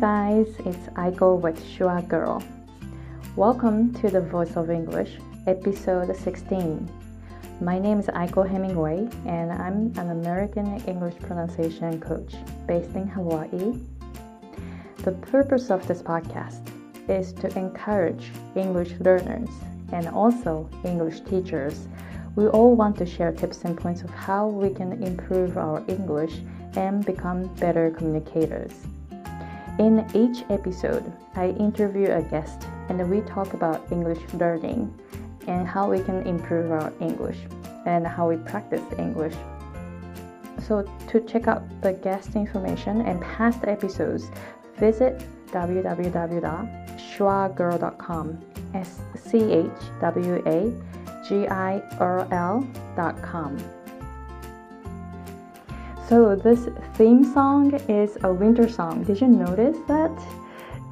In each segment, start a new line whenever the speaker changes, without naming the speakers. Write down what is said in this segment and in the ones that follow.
guys, it's Aiko with Shua Girl. Welcome to the Voice of English, episode 16. My name is Aiko Hemingway, and I'm an American English pronunciation coach based in Hawaii. The purpose of this podcast is to encourage English learners and also English teachers. We all want to share tips and points of how we can improve our English and become better communicators. In each episode, I interview a guest and we talk about English learning and how we can improve our English and how we practice English. So, to check out the guest information and past episodes, visit www.schwagirl.com. S C H W A G I R L.com. So, this theme song is a winter song. Did you notice that?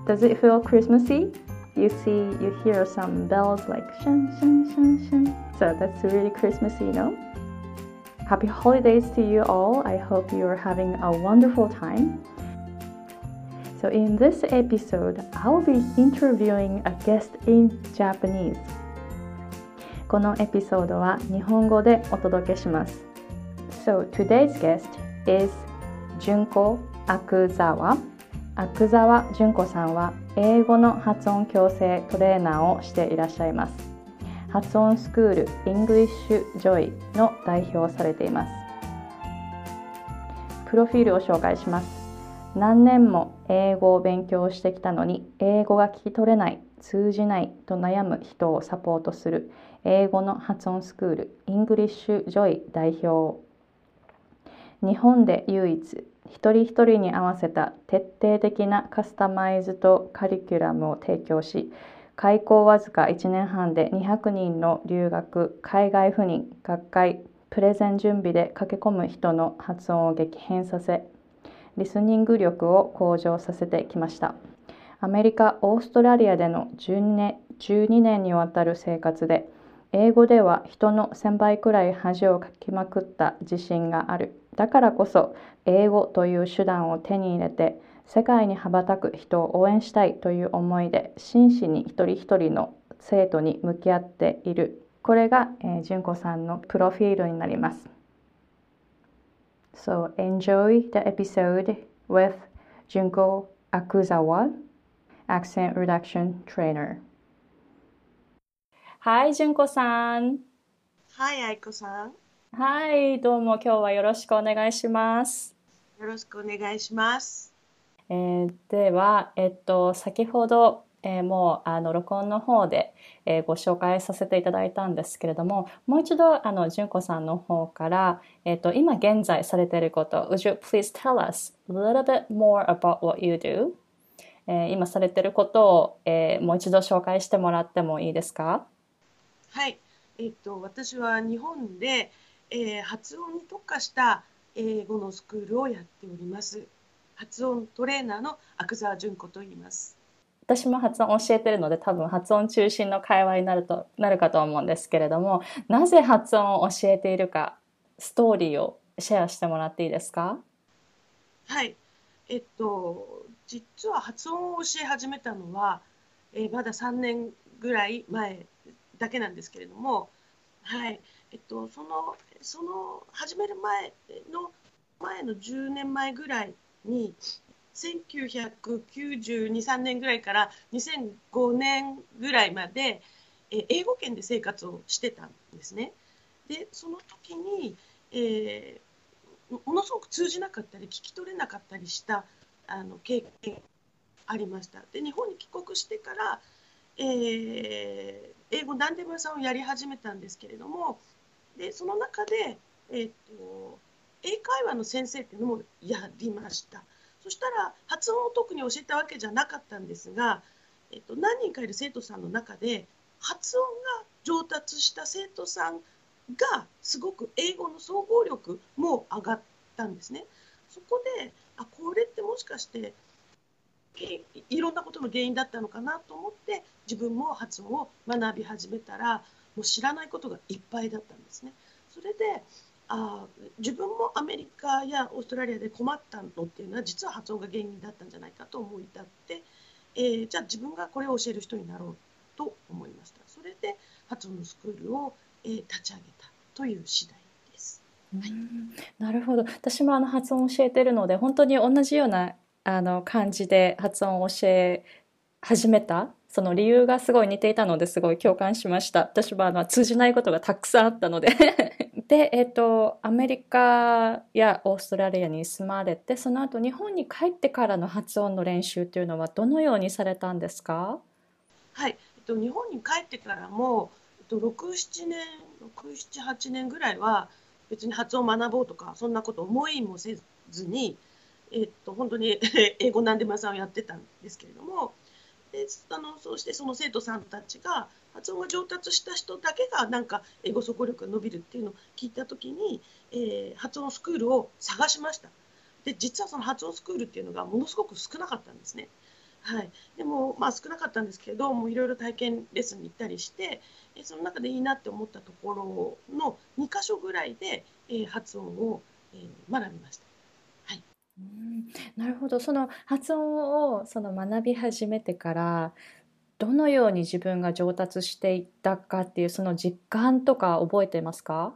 Does it feel Christmassy? You see, you hear some bells like shun shun shun shun. So, that's really Christmassy, you know? Happy holidays to you all. I hope you're having a wonderful time. So, in this episode, I'll be interviewing a guest in Japanese. このエピソードは日本語でお届けします。So, today's guest is 純子阿久沢阿久沢純子さんは英語の発音矯正トレーナーをしていらっしゃいます。発音スクール English Joy の代表をされています。プロフィールを紹介します。何年も英語を勉強してきたのに英語が聞き取れない通じないと悩む人をサポートする英語の発音スクール English Joy 代表日本で唯一一人一人に合わせた徹底的なカスタマイズとカリキュラムを提供し開校わずか1年半で200人の留学海外赴任学会プレゼン準備で駆け込む人の発音を激変させリスニング力を向上させてきました。アメリカオーストラリアでの12 ,12 年にわたる生活で英語では人の1000倍くらい恥をかきまくった自信がある。だからこそ英語という手段を手に入れて世界に羽ばたく人を応援したいという思いで真摯に一人一人の生徒に向き合っている。これが、えー、純子さんのプロフィールになります。So enjoy the episode with Junko Akuzawa Accent Reduction Trainer. Hi 純子さん
はい愛子さん
はい、どうも今日はよろしくお願いします。
よろしくお願いします。
えー、では、えっと、先ほど、えー、もうあの録音の方で、えー、ご紹介させていただいたんですけれども、もう一度あの純子さんの方から、えっと、今現在されていること、Would you please tell us a little bit more about what you do? えー、今されていることを、えー、もう一度紹介してもらってもいいですか？
はい、えっと、私は日本で、えー、発音に特化した英語のスクールをやっております。発音トレーナーの阿久澤純子と言います。
私も発音教えてるので多分発音中心の会話になるとなるかと思うんですけれどもなぜ発音を教えているかストーリーをシェアしてもらっていいですか？
はいえっと実は発音を教え始めたのは、えー、まだ3年ぐらい前だけなんですけれどもはいえっとそのその始める前の前の10年前ぐらいに1992、3年ぐらいから2005年ぐらいまでえ英語圏で生活をしてたんですね。でその時に、えー、ものすごく通じなかったり聞き取れなかったりしたあの経験ありました。で日本に帰国してから、えー、英語何でも屋さんをやり始めたんですけれどもでその中で、えーと、英会話の先生っていうのもやりましたそしたら発音を特に教えたわけじゃなかったんですが、えーと、何人かいる生徒さんの中で発音が上達した生徒さんがすごく英語の総合力も上がったんですね。そこであこれってもしかしていろんなことの原因だったのかなと思って自分も発音を学び始めたらもう知らないことがいっぱいだったんですね。それで、あ自分もアメリカやオーストラリアで困ったのっていうのは実は発音が原因だったんじゃないかと思い立って、えー、じゃあ自分がこれを教える人になろうと思いましたそれで発音のスクールを、えー、立ち上げたという次第です。
はい、なるほど私もあの発音を教えてるので本当に同じようなあの感じで発音を教え始めたその理由がすごい似ていたのですごい共感しました。私はあの通じないことがたくさんあったので。で、えっ、ー、と、アメリカやオーストラリアに住まれて、その後日本に帰ってからの発音の練習というのはどのようにされたんですか？
はい、えっと、日本に帰ってからも、えっと、6、7年、6、7、8年ぐらいは別に発音を学ぼうとか、そんなこと思いもせずに、えっと、本当に英語なんでまさんをやってたんですけれども、であのそうしてその生徒さんたちが発音が上達した人だけがなんか英語速力が伸びるっていうのを聞いた時に、えー、発音スクールを探しましたで実はその発音スクールっていうのがものすごく少なかったんですね。はい、でも、まあ、少なかったんですけどいろいろ体験レッスンに行ったりしてその中でいいなって思ったところの2箇所ぐらいで、え、発音を、え、学びました。
うんなるほど。その発音をその学び始めてから、どのように自分が上達していったかっていうその実感とか覚えてますか？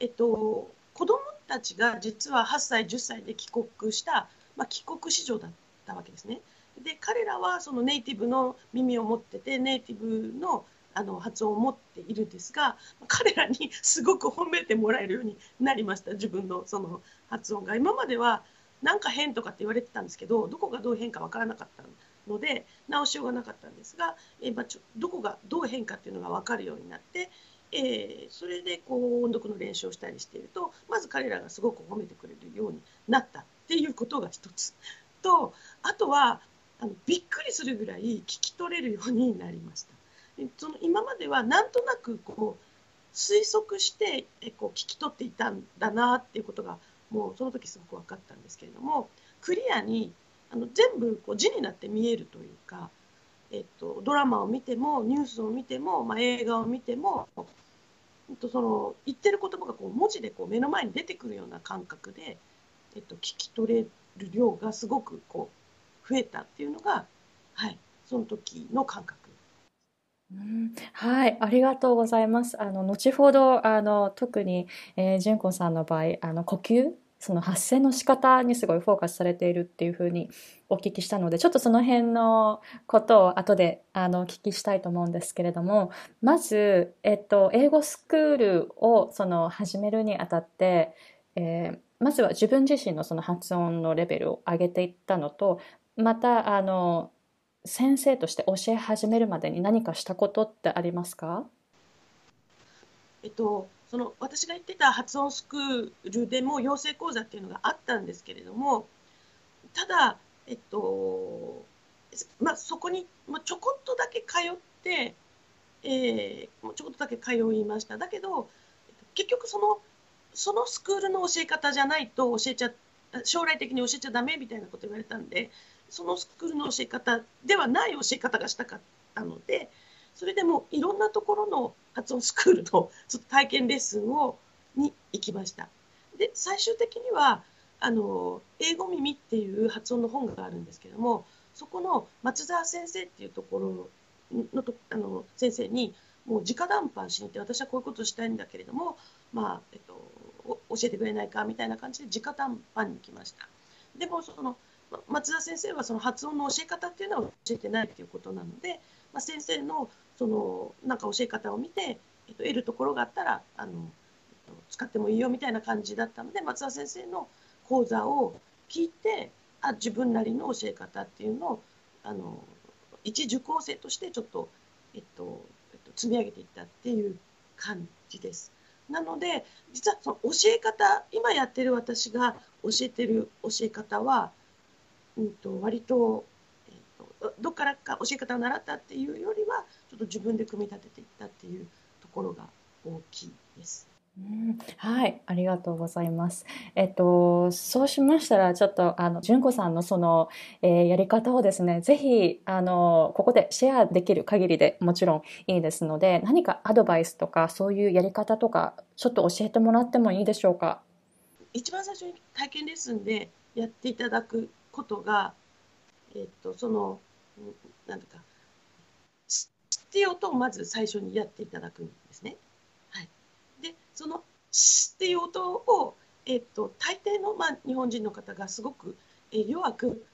えっと、子供たちが実は8歳、10歳で帰国した、まあ、帰国子女だったわけですね。で、彼らはそのネイティブの耳を持ってて、ネイティブのあの発音を持っているんですが彼らにすごく褒めてもらえるようになりました自分のその発音が今まではなんか変とかって言われてたんですけどどこがどう変か分からなかったので直しようがなかったんですが、えー、まあ、ちょどこがどう変かっていうのが分かるようになって、えー、それでこう音読の練習をしたりしているとまず彼らがすごく褒めてくれるようになったっていうことが一つとあとはあのびっくりするぐらい聞き取れるようになりました。その今まではなんとなくこう推測してえこう聞き取っていたんだなっていうことがもうその時すごく分かったんですけれどもクリアにあの全部こう字になって見えるというか、えっと、ドラマを見てもニュースを見ても、まあ、映画を見ても、えっと、その言ってる言葉がこう文字でこう目の前に出てくるような感覚で、えっと、聞き取れる量がすごくこう増えたっていうのが、はい、その時の感覚
うん、はい、ありがとうございます。あの、後ほど、あの、特に、えー、純子さんの場合、あの、呼吸その発声の仕方にすごいフォーカスされているっていうふうにお聞きしたので、ちょっとその辺のことを後であのお聞きしたいと思うんですけれども、まず、えっと、英語スクールをその始めるにあたって、えー、まずは自分自身のその発音のレベルを上げていったのと、また、あの、先生として教え始めるまでに何かしたことってありますか？
えっと、その私が言ってた発音スクールでも養成講座っていうのがあったんですけれどもただ、えっとまあ、そこに、まあ、ちょこっとだけ通って、えー、ちょこっとだけ通いました。だけど結局そのそのスクールの教え方じゃないと教えちゃ将来的に教えちゃダメみたいなこと言われたんでそのスクールの教え方ではない教え方がしたかったのでそれでもいろんなところの発音スクールの ちょっと体験レッスンをに行きました。で最終的にはあの英語耳っていう発音の本があるんですけどもそこの松沢先生っていうところのとあの先生にもう直談判しに行って私はこういうことをしたいんだけれども、まあえっと、教えてくれないかみたいな感じで直談判に来ました。でもその松田先生はその発音の教え方っていうのは教えてないということなので、まあ、先生のそのなんか教え方を見て、えっと、得るところがあったらあの、えっと、使ってもいいよみたいな感じだったので松田先生の講座を聞いてあ自分なりの教え方っていうのをあの一受講生としてちょっと、えっとえっと、積み上げていったっていう感じです。なので実はその教え方今やってる私が教えてる教え方はうんと、割と,、えーと、どっからか教え方を習ったっていうよりはちょっと自分で組み立てていったっていうところが大きいです。
うんはい、ありがとうございます。えっと、そうしましたら、ちょっと、あの、純子さんのその、えー、やり方をですね、ぜひ、あの、ここでシェアできる限りでもちろんいいですので、何かアドバイスとか、そういうやり方とか、ちょっと教えてもらってもいいでしょうか？
一番最初に体験レッスンでやっていただくことが、えっと、その、なんだか、必要とまず最初にやっていただくんですね。でその「し」っていう音を、えっと、大抵の、まあ、日本人の方がすごく、えー、弱く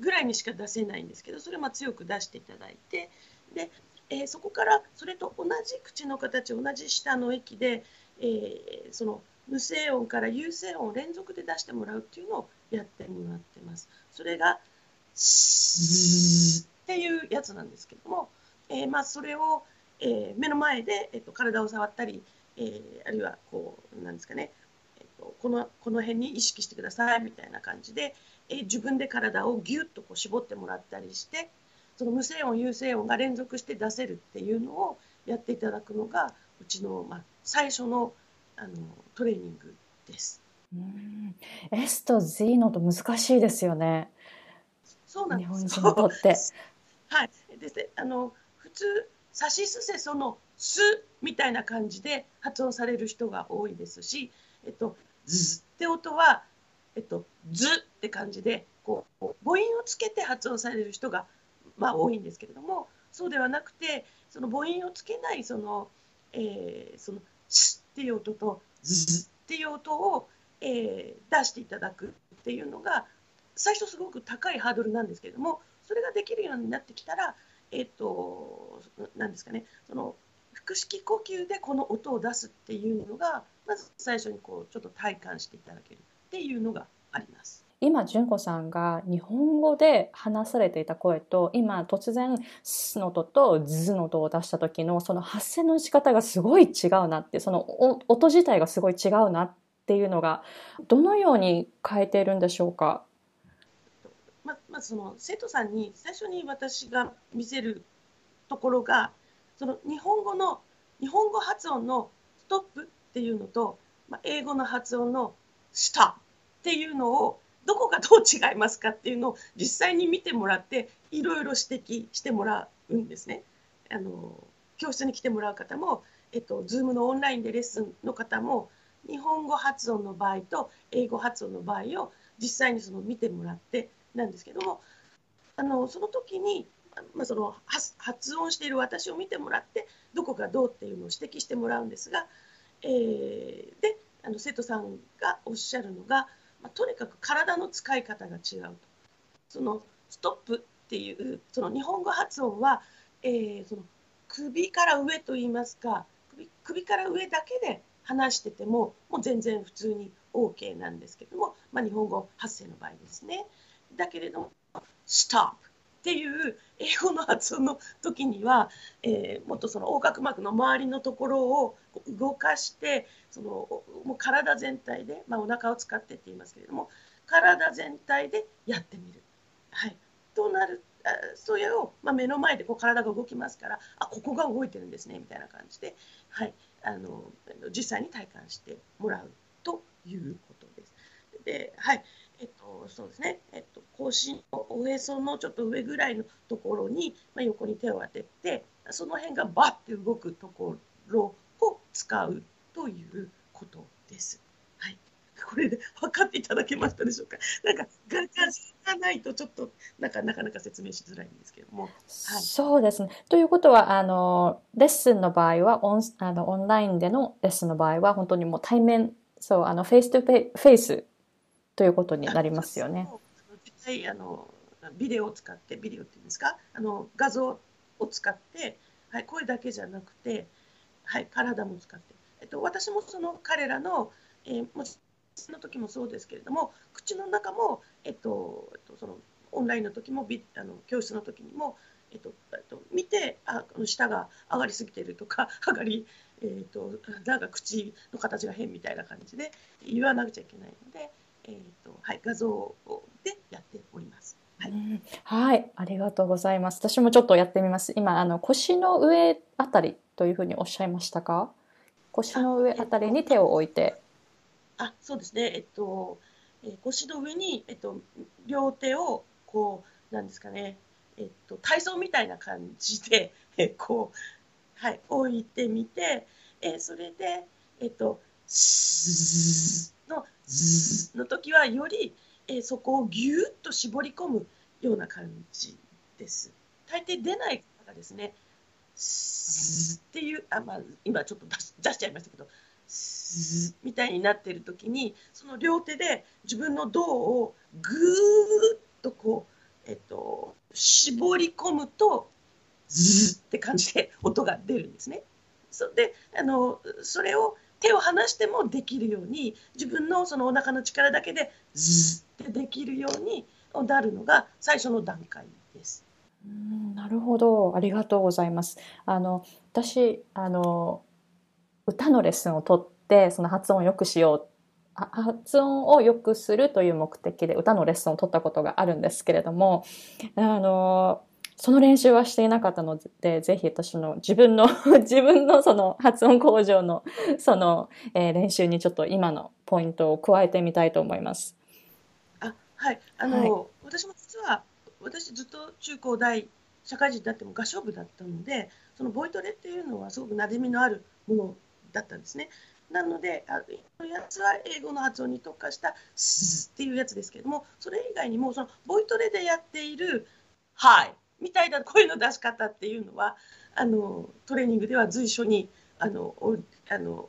ぐらいにしか出せないんですけどそれをまあ強く出していただいてで、えー、そこからそれと同じ口の形同じ舌の液で、えー、その無声音から有声音を連続で出してもらうっていうのをやってもらってます。それが「ス」っていうやつなんですけども、えー、まあそれを、えー、目の前で、えっと、体を触ったりえー、あるいはこうなんですかね、えーと、このこの辺に意識してくださいみたいな感じで、えー、自分で体をぎゅっとこう絞ってもらったりしてその無声音有声音が連続して出せるっていうのをやっていただくのがうちの、まあ、最初のあのトレーニングです。
うん S と Z のと難しいですよね。
そうなんです。
日本人にとって。
はい。であの普通さしすせそのすみたいな感じで発音される人が多いですし、えっと、ずって音は、えっと、ずって感じでこう母音をつけて発音される人が、まあ、多いんですけれどもそうではなくてその母音をつけないその、えー、そのすっていう音とずっていう音を、えー、出していただくっていうのが最初すごく高いハードルなんですけれどもそれができるようになってきたらえっ、と何ですかねその腹式呼吸でこの音を出すっていうのがまず最初にこうちょっと体感していただけるっていうのがあります。
今純子さんが日本語で話されていた声と今突然「す」の音と「ず」の音を出した時のその発声の仕方がすごい違うなってその音自体がすごい違うなっていうのがどのように変えているんでしょうか？
ままずその生徒さんに最初に私が見せるところがその日本語の日本語発音のストップっていうのと、ま、英語の発音のスタっていうのをどこがどう違いますかっていうのを実際に見てもらっていろいろ指摘してもらうんですね。あの教室に来てもらう方も、えっと、Zoom のオンラインでレッスンの方も日本語発音の場合と英語発音の場合を実際にその見てもらってなんですけどもあのその時にまあ、その発音している私を見てもらってどこがどうっていうのを指摘してもらうんですが、えー、であの生徒さんがおっしゃるのが、まあ、とにかく体の使い方が違うと。そのストップっていうその日本語発音は、えー、その首から上といいますか首首から上だけで話しててももう全然普通に OK なんですけども、まあ、日本語発声の場合ですね。だけれども「ストップ」っていう英語の発音の時には、えー、もっとその横隔膜の周りのところを動かしてそのもう体全体で、まあ、お腹を使ってって言いますけれども体全体でやってみる。はい、となるそれを、まあ、目の前でこう体が動きますからあここが動いてるんですねみたいな感じで、はい、あの実際に体感してもらうということです。ではいえっと、そうですね、えっと、腰のおへそのちょっと上ぐらいのところに、まあ、横に手を当ててその辺がバッて動くところを使うということです。はい、これで分かっていただけましたでしょうか？なんか画像がないとちょっとなんかなかなか説明しづらいんですけども。はい、
そうですね。ということはあのレッスンの場合はオンあのオンラインでのレッスンの場合は本当にもう対面そうあの face to face ということになりますよね。
実際あのビデオを使ってビデオっていうんですか？あの画像を使って、はい、声だけじゃなくて、はい、体も使って、えっと、私もその彼らの、えー、もその時もそうですけれども口の中も、えっと、えっと、そのオンラインの時もビあの教室の時にも、えっとえっと、見てあ舌が上がりすぎてるとか 上がり、えっと、なんか口の形が変みたいな感じで言わなくちゃいけないので。えーとはい、画像でやっております。はい、
はい、ありがとうございます。私もちょっとやってみます。今あの腰の上あたりというふうにおっしゃいましたか？腰の上あたりに手を置いて。
あ、そうですね。えっと、えー腰の上に、えっと、両手を、こう、なんですかね、えっと、体操みたいな感じで、え こう、はい、置いてみて、えーそれで、えっと、の、ズーの時は、より、えーそこをぎゅっと絞り込むような感じです。大抵出ない方がですね、スーっていう、あ、まあ、今ちょっと出しちゃいましたけど、スーみたいになってる時にその両手で自分の胴をぐーっとこう、えっと、絞り込むとズーって感じで音が出るんですね。そであのそれを手を離してもできるように自分のそのお腹の力だけでズってできるようになるのが最初の段階です。
うんなるほど。ありがとうございます。あの、私、あの、歌のレッスンを取って、その発音を良くしよう。あ発音を良くするという目的で歌のレッスンを取ったことがあるんですけれども、あの、その練習はしていなかったので、ぜひ私の自分の、自分のその発音向上のその、えー練習にちょっと今のポイントを加えてみたいと思います。
あはいあの、私も実は私ずっと中高大社会人になっても合唱部だったのでそのボイトレっていうのはすごく馴染みのあるものだったんですね。なので、あのやつは英語の発音に特化した「ス」っていうやつですけれども、それ以外にもそのボイトレでやっている「はい」みたいな声の出し方っていうのはあのトレーニングでは随所にあのおあの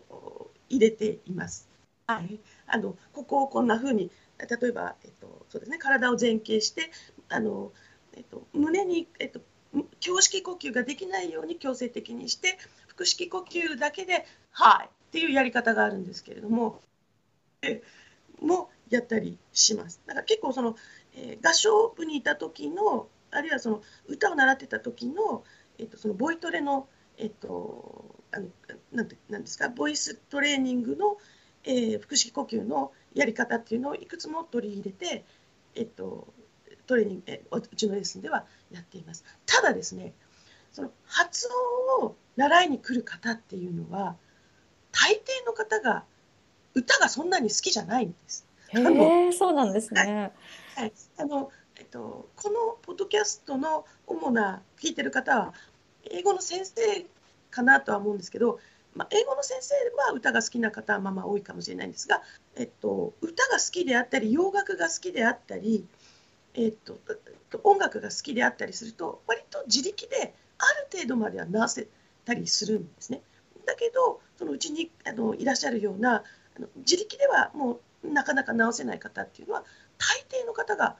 入れています。はい、あのここをこんな風に例えば、えっとそうですね、体を前傾してあの、えっと、胸に、えっと、胸式呼吸ができないように強制的にして腹式呼吸だけで「はい」っていうやり方があるんですけれどもえもやったりします。だから結構その、えー合唱部にいた時のあるいはその歌を習ってた時の、えっと、そのボイトレの、えっと、あのなんてなんですかボイストレーニングの、えー腹式呼吸のやり方っていうのをいくつも取り入れて、えっと、トレーニングえうちのレッスンではやっています。ただですねその発音を習いに来る方っていうのは大抵の方が歌がそんなに好きじゃないんです。
へえ、そうなんですね。
はい、あの、えっと、このポッドキャストの主な聞いてる方は英語の先生かなとは思うんですけど、まあ、英語の先生は歌が好きな方はまあまあ多いかもしれないんですが、えっと、歌が好きであったり洋楽が好きであったり、えっと、音楽が好きであったりすると割と自力である程度までは直せたりするんですね。だけどそのうちにあのいらっしゃるようなあの自力ではもうなかなか直せない方っていうのは大抵の方が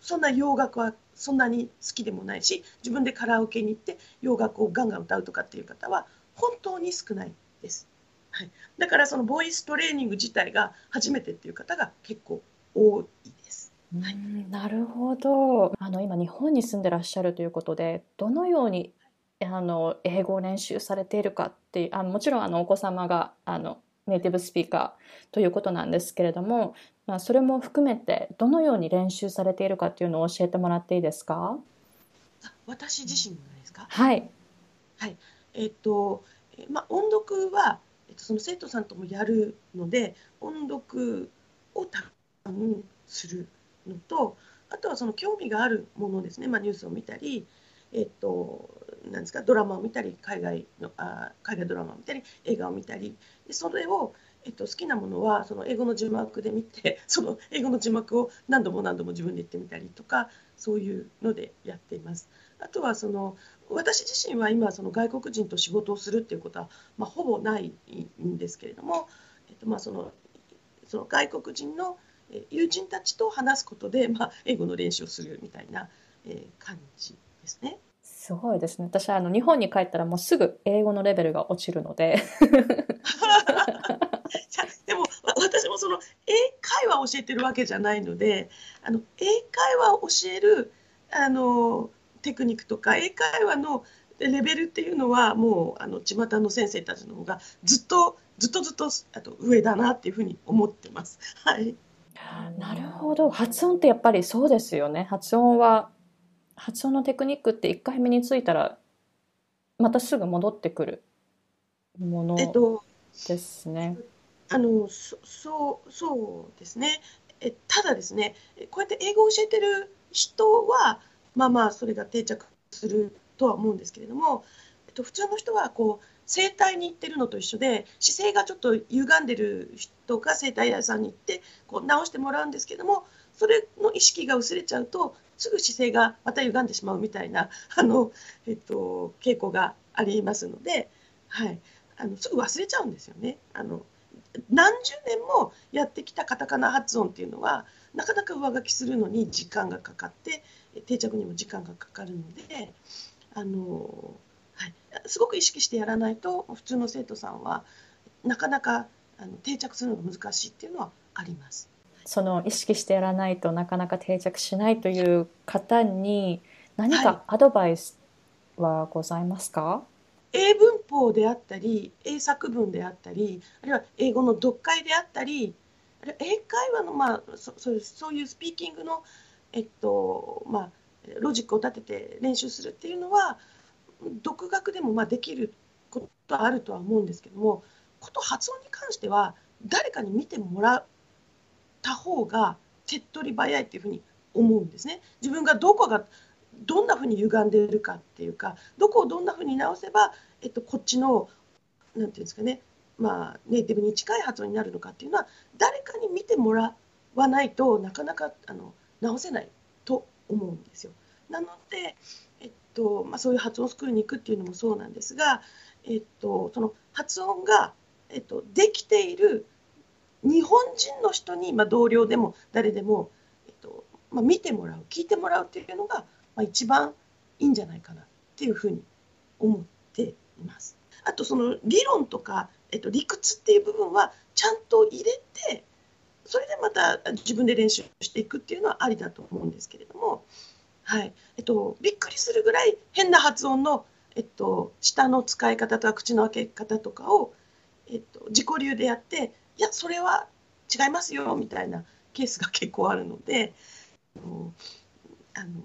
そんな洋楽はそんなに好きでもないし自分でカラオケに行って洋楽をガンガン歌うとかっていう方は本当に少ないです。はい、だからそのボイストレーニング自体が初めてっていう方が結構多いです。はい
うんなるほど。あの今日本に住んでらっしゃるということで、どのようにあの英語を練習されているかっていう、あもちろんあのお子様があのネイティブスピーカーということなんですけれども、まあそれも含めてどのように練習されているかっていうのを教えてもらっていいですか？
あ私自身がですか？
はい。
えっとえまあ、音読は、えっと、その生徒さんともやるので音読をたくさんするのとあとはその興味があるものですね、まあ、ニュースを見たり、えっと、なんですか？ドラマを見たり海外のあ海外ドラマを見たり映画を見たり。でそれを、えっと、好きなものはその英語の字幕で見て その英語の字幕を何度も何度も自分で言ってみたりとかそういうのでやっています。あとはその私自身は今その外国人と仕事をするっていうことは、まあ、ほぼないんですけれども、えっと、まあそのその外国人のえー友人たちと話すことで、まあ、英語の練習をするみたいな、えー感じですね。
すごいですね。私はあの日本に帰ったらもうすぐ英語のレベルが落ちるので、
でもわ私もその英会話を教えてるわけじゃないのであの英会話を教えるあのテクニックとか英会話のレベルっていうのはもうあの巷の先生たちの方がずっとずっとずっとあと上だなっていうふうに思ってます。はい、
なるほど。発音ってやっぱりそうですよね。発音は、発音のテクニックって1回目についたら、またすぐ戻ってくるもの。
えっと
ですね。
あのそうそうですねえただですねこうやって英語を教えてる人はまあまあそれが定着するとは思うんですけれども、えっと、普通の人はこう整体に行ってるのと一緒で姿勢がちょっと歪んでる人が整体屋さんに行ってこう直してもらうんですけれどもそれの意識が薄れちゃうとすぐ姿勢がまた歪んでしまうみたいなあの、えっと、傾向がありますので、はい、あのすぐ忘れちゃうんですよね。あの何十年もやってきたカタカナ発音っていうのはなかなか上書きするのに時間がかかって定着にも時間がかかるのであの、はい、すごく意識してやらないと普通の生徒さんはなかなかあの定着するのが難しいっていうのはあります。
その意識してやらないとなかなか定着しないという方に何かアドバイスはございますか、はい
英文法であったり英作文であったりあるいは英語の読解であったり英会話の、まあ、そうそういうスピーキングの、えっとまあ、ロジックを立てて練習するっていうのは独学でもまあできることはあるとは思うんですけどもこと発音に関しては誰かに見てもらった方が手っ取り早いっていうふうに思うんですね。自分がどこがどんなふうに歪んでいるかっていうかどこをどんなふうに直せば、えっと、こっちのなんていうんですかね、まあ、ネイティブに近い発音になるのかっていうのは誰かに見てもらわないとなかなかあの直せないと思うんですよ。なので、えっとまあ、そういう発音スクールに行くっていうのもそうなんですが、えっと、その発音が、えっと、できている日本人の人に、まあ、同僚でも誰でも、えっとまあ、見てもらう聞いてもらうっていうのがまあ、一番いいんじゃないかなっていうふうに思っています。あとその理論とか、えっと、理屈っていう部分はちゃんと入れてそれでまた自分で練習していくっていうのはありだと思うんですけれども、はいえっと、びっくりするぐらい変な発音の、えっと、舌の使い方とか口の開け方とかを、えっと、自己流でやっていやそれは違いますよみたいなケースが結構あるのであの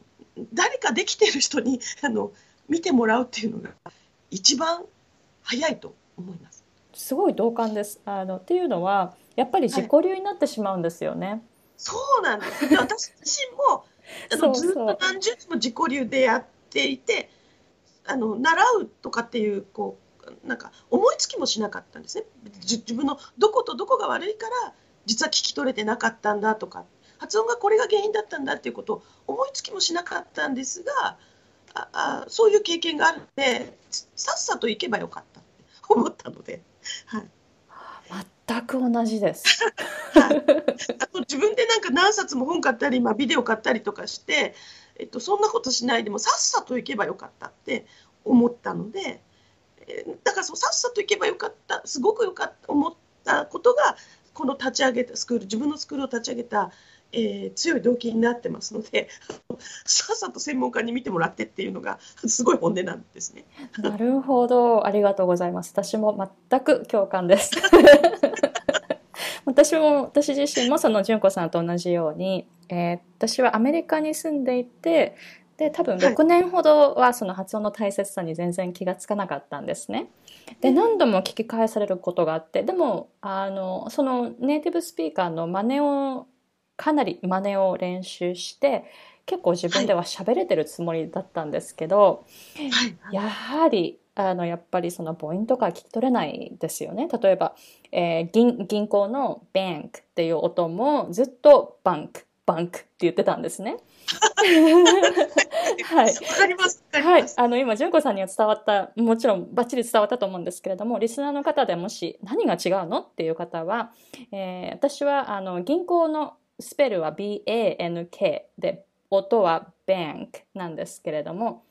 誰かできてる人に あの見てもらうっていうのが一番早いと思います。
すごい同感です。あのっていうのはやっぱり自己流になってしまうんですよね。はい、
そうなんです。私自身も あのずっと何十年も自己流でやっていて、あの習うとかっていうこうなんか思いつきもしなかったんですね。自分のどことどこが悪いから実は聞き取れてなかったんだとか発音がこれが原因だったんだっていうことを思いつきもしなかったんですがああそういう経験があるのでさっさと行けばよかったって思ったので、はい、
全く同じです。
はい、あと自分でなんか何冊も本買ったり、まあ、ビデオ買ったりとかして、えっと、そんなことしないでもさっさと行けばよかったって思ったので、えー、だからそうさっさと行けばよかったすごくよかった思ったことがこの立ち上げたスクール自分のスクールを立ち上げたえー、強い動機になってますので さっさと専門家に見てもらってっていうのがすごい本音なんですね。
なるほどありがとうございます私も全く共感です。私も私自身もその純子さんと同じように、えー、私はアメリカに住んでいてで多分6年ほどはその発音の大切さに全然気がつかなかったんですね。で何度も聞き返されることがあってでもあのそのネイティブスピーカーの真似をかなり真似を練習して結構自分では喋れてるつもりだったんですけど、はい、やはりあのやっぱりその母音とか聞き取れないですよね例えば、えー、銀銀行のバンクっていう音もずっとバンクバンクって言ってたんですね。
はい。わかります。
はい。あの、今、純子さんには伝わった、もちろんバッチリ伝わったと思うんですけれども、リスナーの方でもし何が違うのっていう方は、えー、私は、あの、銀行のスペルは BANK で音は bank なんですけれども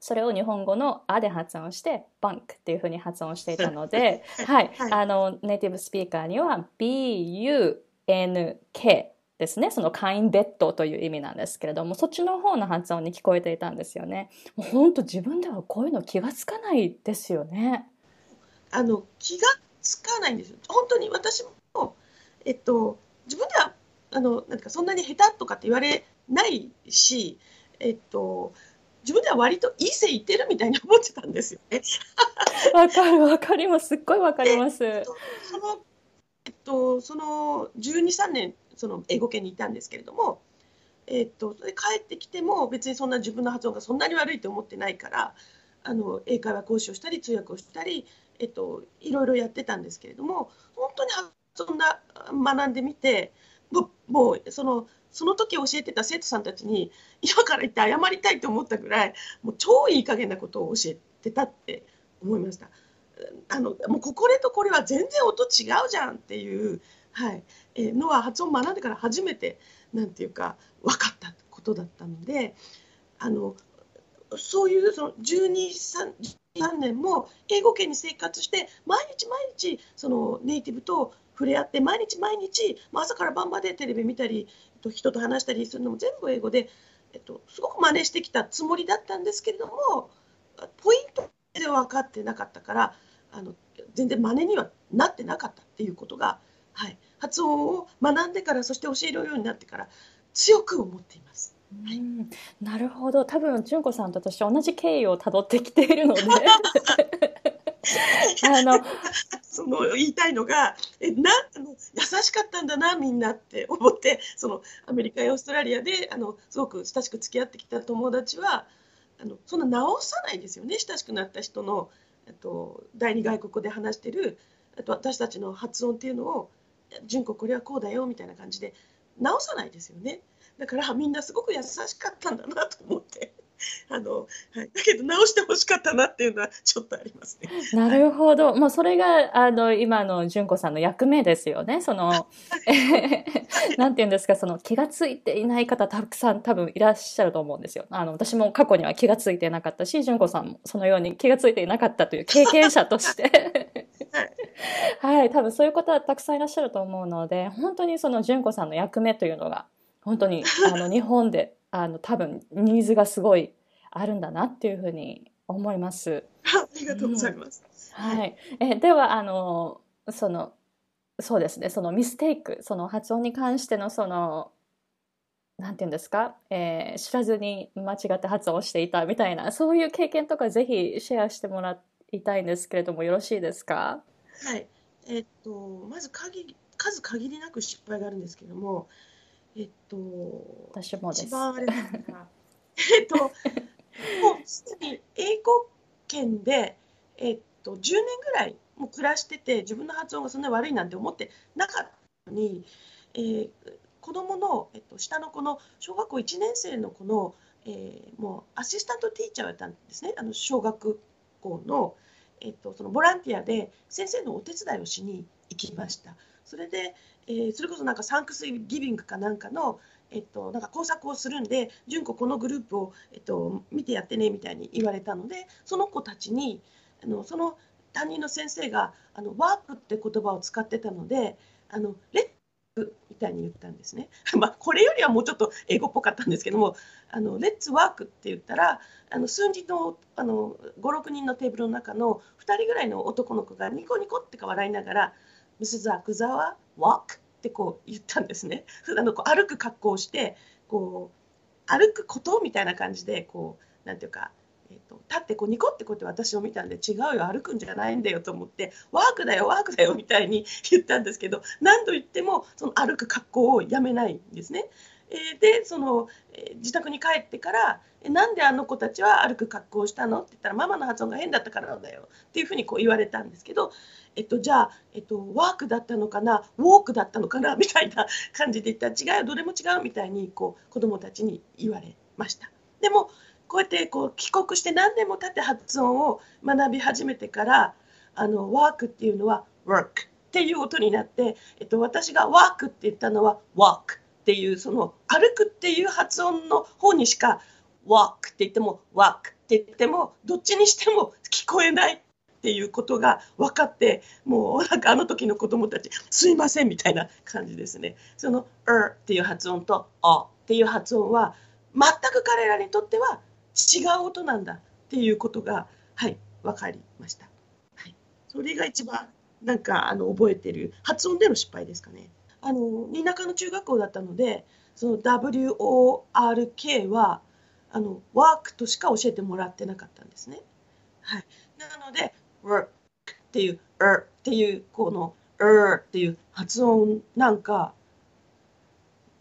それを日本語の「あ」で発音して「バンク」っていうふうに発音していたので、はい、はい、あのネイティブスピーカーには BUNK ですねその会員ベッドという意味なんですけれどもそっちの方の発音に聞こえていたんですよね。もう本当自分ではこういうの気がつかないですよね。
あの気がつかないんですよ。本当に私もえっと自分ではあのなんかそんなに下手とかって言われないし、えっと、自分では割といい線いってるみたいに思ってたんですよね。
わかるわかります。すっごいわかります。
そのえっとその12、3年その英語圏にいたんですけれども、えっとそれ帰ってきても別にそんな自分の発音がそんなに悪いと思ってないからあの英会話講師をしたり通訳をしたり、えっと、いろいろやってたんですけれども本当に発音が学んでみてもうそのその時教えてた生徒さんたちに今から言って謝りたいと思ったぐらいもう超いい加減なことを教えてたって思いました。あのもうこれとこれは全然音違うじゃんっていう、はいえー、のは発音学んでから初めてなんていうか分かったことだったのであのそういうその12、3年も英語圏に生活して毎日毎日そのネイティブと触れ合って毎日毎日朝から晩までテレビ見たり人と話したりするのも全部英語で、えっと、すごく真似してきたつもりだったんですけれどもポイントで分かってなかったからあの全然真似にはなってなかったっていうことが、はい、発音を学んでからそして教えるようになってから強く思っています。
はい、なるほど。多分純子さんと私同じ経緯をたどってきているので
あの その言いたいのがえなあの優しかったんだなみんなって思ってそのアメリカやオーストラリアであのすごく親しく付き合ってきた友達はあのそんな直さないですよね親しくなった人のと第二外国語で話してるあと私たちの発音っていうのを「純子これはこうだよ」みたいな感じで直さないですよねだからみんなすごく優しかったんだなと思って。あの、はい、だけど直してほしかったなっていうのはちょっとありますね。
なるほど。もうそれが、あの、今の純子さんの役目ですよね。その、なんて言うんですか、その気がついていない方たくさん多分いらっしゃると思うんですよ。あの、私も過去には気がついていなかったし、純子さんもそのように気がついていなかったという経験者としてはい、はい、多分そういう方はたくさんいらっしゃると思うので、本当にその純子さんの役目というのが、本当にあの日本であの多分ニーズがすごいあるんだなっていうふうに思います。
ありがとうございます。
うん、はい。えではあのそのそうですねそのミステイクその発音に関してのそのなんていうんですか、えー、知らずに間違って発音していたみたいなそういう経験とかぜひシェアしてもらいたいんですけれどもよろしいですか？
はいえー、っとまず限り数限りなく失敗があるんですけどもえっと、
私もです。
一番あれですが、えっと、もうすでに英語圏で、えっと、10年ぐらいもう暮らしてて、自分の発音がそんなに悪いなんて思ってなかったのに、えー、子供の、えっと、下の子の小学校1年生の子の、えー、もうアシスタントティーチャーをやったんですね、あの小学校の、えっと、そのボランティアで先生のお手伝いをしに行きました。それで、えー、それこそなんかサンクスギビングかなんかの、えっと、なんか工作をするんで純子このグループを、えっと、見てやってねみたいに言われたのでその子たちにあのその担任の先生があのワークって言葉を使ってたのであのレッツみたいに言ったんですね。まあ、これよりはもうちょっと英語っぽかったんですけども「あのレッツワーク」って言ったらあの数人のあの56人のテーブルの中の2人ぐらいの男の子がニコニコってか笑いながらミスザクザワ walk ってこう言ったんですね。あのこう歩く格好をしてこう歩くことみたいな感じでこうなんていうか、えーと、立ってこうニコってこうやって私を見たんで違うよ歩くんじゃないんだよと思ってワークだよワークだよみたいに言ったんですけど何度言ってもその歩く格好をやめないんですね。えでその、え自宅に帰ってから「なんであの子たちは歩く格好をしたの?」って言ったら「ママの発音が変だったからなんだよ」っていうふうにこう言われたんですけど、えっと、じゃあ、えっと、ワークだったのかな？ウォークだったのかな？みたいな感じで言ったら違うどれも違うみたいにこう子どもたちに言われました。でもこうやってこう帰国して何年も経って発音を学び始めてからあのワークっていうのは work っていう音になって、えっと、私がワークって言ったのは walk っていうその歩くっていう発音の方にしか walk って言っても walk って言ってもどっちにしても聞こえないっていうことが分かってもうなんかあの時の子供たちすいませんみたいな感じですね。その「er」っていう発音と「あ」っていう発音は全く彼らにとっては違う音なんだっていうことがはい分かりました、はい、それが一番なんかあの覚えてる発音での失敗ですかね。あの田舎の中学校だったのでその WORK はあのワークとしか教えてもらってなかったんですね。はい、なので work っていう er っていうこの er っていう発音なんか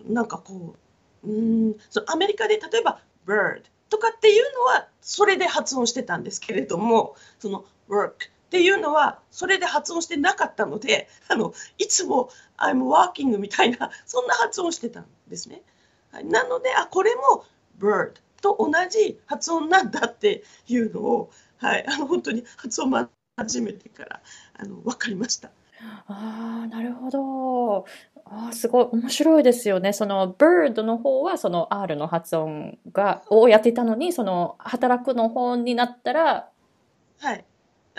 なんかこううんそアメリカで例えば bird とかっていうのはそれで発音してたんですけれどもその work っていうのはそれで発音してなかったのであのいつも I'm working みたいなそんな発音してたんですね。はい、なのであこれも bird と同じ発音なんだっていうのを、はい、あの本当に発音始めてからあの分かりました。
ああ、なるほど。ああ、すごい面白いですよね。その bird の方はその R の発音がをやっていたのに、その働くの方になったら、
はい。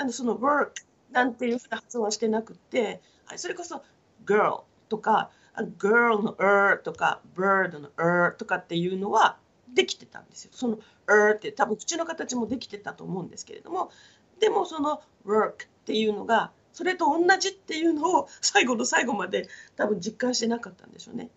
あのその work なんていうふうな発音はしてなくて、はい、それこそ girl とか、girl の er とか bird の er とかっていうのはできてたんですよ。その er って多分口の形もできてたと思うんですけれども、でもその work っていうのがそれと同じっていうのを最後の最後まで多分実感してなかったんでしょうね。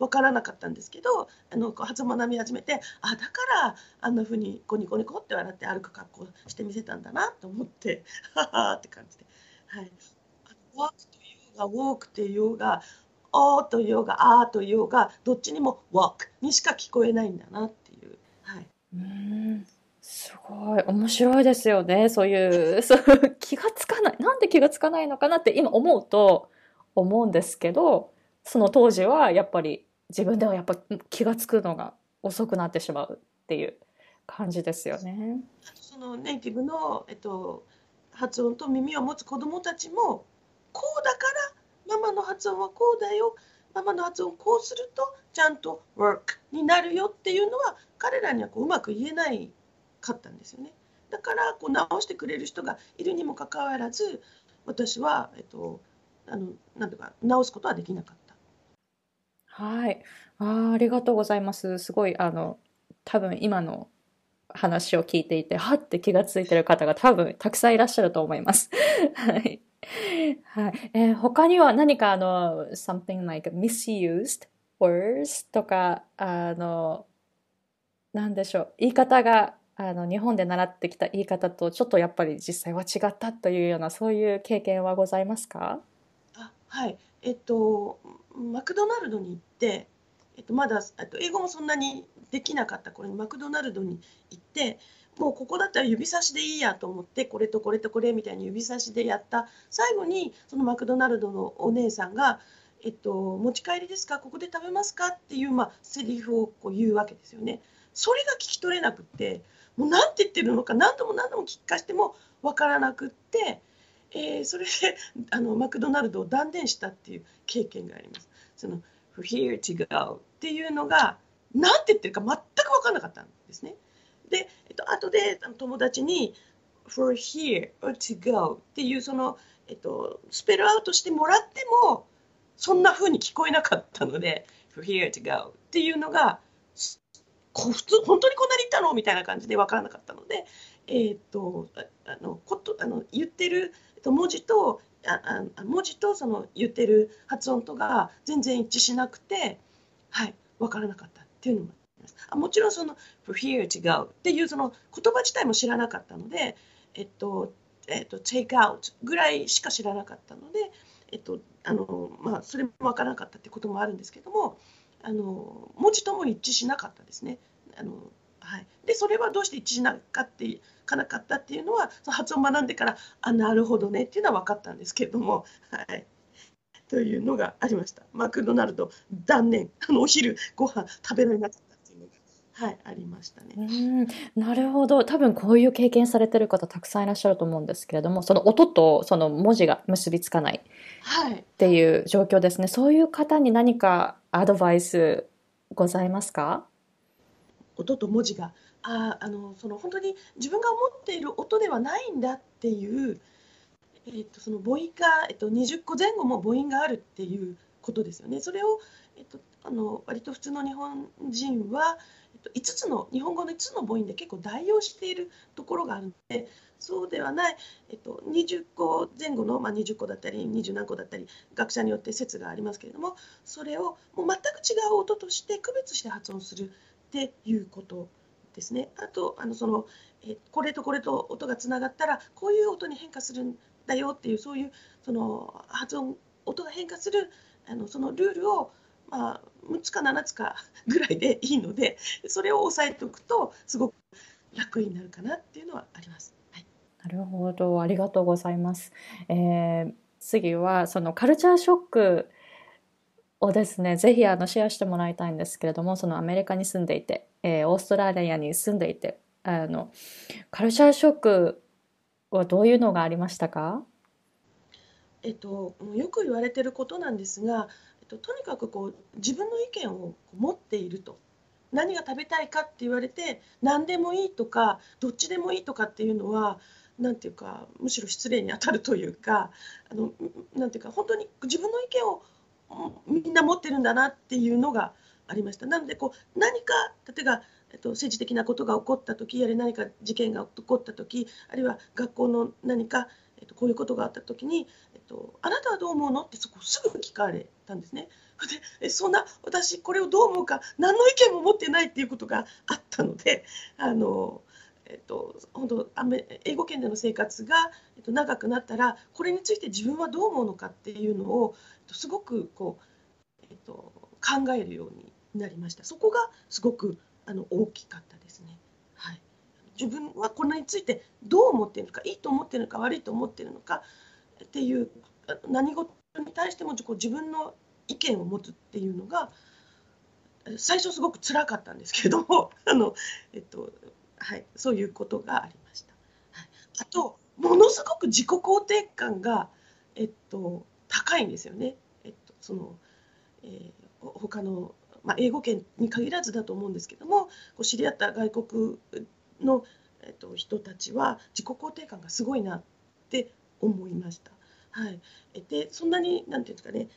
分からなかったんですけどあのこう初学び始めてあだからあんなふうにコニコニコって笑って歩く格好してみせたんだなと思ってははって感じで。はい、ワークというがウォークというがおーというがあーというがどっちにもワークにしか聞こえないんだなっていう。はい、
うんすごい面白いですよね。そういう、そう気がつかない。なんで気がつかないのかなって今思うと思うんですけど、その当時はやっぱり自分ではやっぱ気がつくのが遅くなってしまうっていう感じですよね。
そのネイティブの、えっと、発音と耳を持つ子どもたちもこうだからママの発音はこうだよママの発音こうするとちゃんと work になるよっていうのは彼らにはこううまく言えないかったんですよね。だからこう直してくれる人がいるにもかかわらず私は、えっと、あのなんとか直すことはできなかった。
はいああありがとうございます。すごいあの多分今の話を聞いていてはって気がついてる方が多分たくさんいらっしゃると思います。はい。はい。えー、他には何かあの something like misused words とかあのなんでしょう言い方があの日本で習ってきた言い方とちょっとやっぱり実際は違ったというようなそういう経験はございますか？
あはいえっとマクドナルドに行って、えっと、まだと英語もそんなにできなかった頃にマクドナルドに行ってもうここだったら指差しでいいやと思ってこれとこれとこれみたいに指差しでやった最後にそのマクドナルドのお姉さんが「えっと、持ち帰りですか？ここで食べますか?」っていう、まあ、セリフをこう言うわけですよね。それが聞き取れなくってもう何て言ってるのか何度も何度も聞かしても分からなくって、えー、それであのマクドナルドを断念したっていう経験があります。その For here to go っていうのが何て言ってるか全く分からなかったんですね。で、えっと後で友達に For here to go っていうその、えっと、スペルアウトしてもらってもそんな風に聞こえなかったので For here to go っていうのが普通本当にこんなにいたのみたいな感じで分からなかったので、えーと、あのことあの言ってる文字とああ文字とその言ってる発音とが全然一致しなくて、はい、分からなかったっていうのもあります。あもちろんその「for here to go」っていうその言葉自体も知らなかったので、えっとえっと、take out ぐらいしか知らなかったので、えっとあのまあ、それも分からなかったってこともあるんですけどもあの文字とも一致しなかったですね。あのはい、でそれはどうして一致しなかってかなかったっていうのはその発音を学んでからあなるほどねっていうのは分かったんですけれども、はい、というのがありました。マクドナルド断念。あのお昼ご飯食べられなかったっていうのが、はい、ありましたね。
うん。なるほど。多分こういう経験されてる方たくさんいらっしゃると思うんですけれどもその音とその文字が結びつかないっていう状況ですね、はい、そういう方に何かアドバイスございますか？
音と文字がああのその本当に自分が思っている音ではないんだっていう、えーと、その母音が、えーと、20個前後も母音があるっていうことですよね。それを、えーと、あの割と普通の日本人は、えー、と5つの日本語の5つの母音で結構代用しているところがあるのでそうではない、えっと、20個前後の、まあ、20個だったり20何個だったり学者によって説がありますけれどもそれをもう全く違う音として区別して発音するっていうことですね。あとあのそのえこれとこれと音がつながったらこういう音に変化するんだよっていうそういうその発音音が変化するあのそのルールを、まあ、6つか7つかぐらいでいいのでそれを押さえておくとすごく楽になるかなっていうのはあります。はい、
なるほどありがとうございます。えー、次はそのカルチャーショックをですね、ぜひあのシェアしてもらいたいんですけれども、そのアメリカに住んでいて、えー、オーストラリアに住んでいて、あのカルチャーショックはどういうのがありましたか？
えっと、よく言われてることなんですが、えっと、とにかくこう自分の意見を持っていると。何が食べたいかって言われて何でもいいとかどっちでもいいとかっていうのはなんていうかむしろ失礼に当たるというかあのなていうか本当に自分の意見をみんな持ってるんだなっていうのがありました。なのでこう何か例えばえっと、政治的なことが起こった時あるいは何か事件が起こった時あるいは学校の何か、えっと、こういうことがあった時に、えっと、あなたはどう思うのってそこすぐ聞かれたんですね。でそんな私これをどう思うか何の意見も持ってないっていうことがあったのであの、えっと、本当英語圏での生活が、えっと、長くなったらこれについて自分はどう思うのかっていうのを、と、すごくこう、えっと、考えるようになりました。そこがすごくあの大きかったですね。はい、自分はこれについてどう思っているのかいいと思っているのか悪いと思っているのかっていう何事に対しても自分の意見を持つっていうのが最初すごく辛かったんですけれども あの、えっとはい、そういうことがありました。はい、あとものすごく自己肯定感が、えっと、高いんですよね。えっとそのえー、他のまあ、英語圏に限らずだと思うんですけどもこう知り合った外国の、えっと、人たちは自己肯定感がすごいなって思いました。はい、でそんなに何て言うんですかね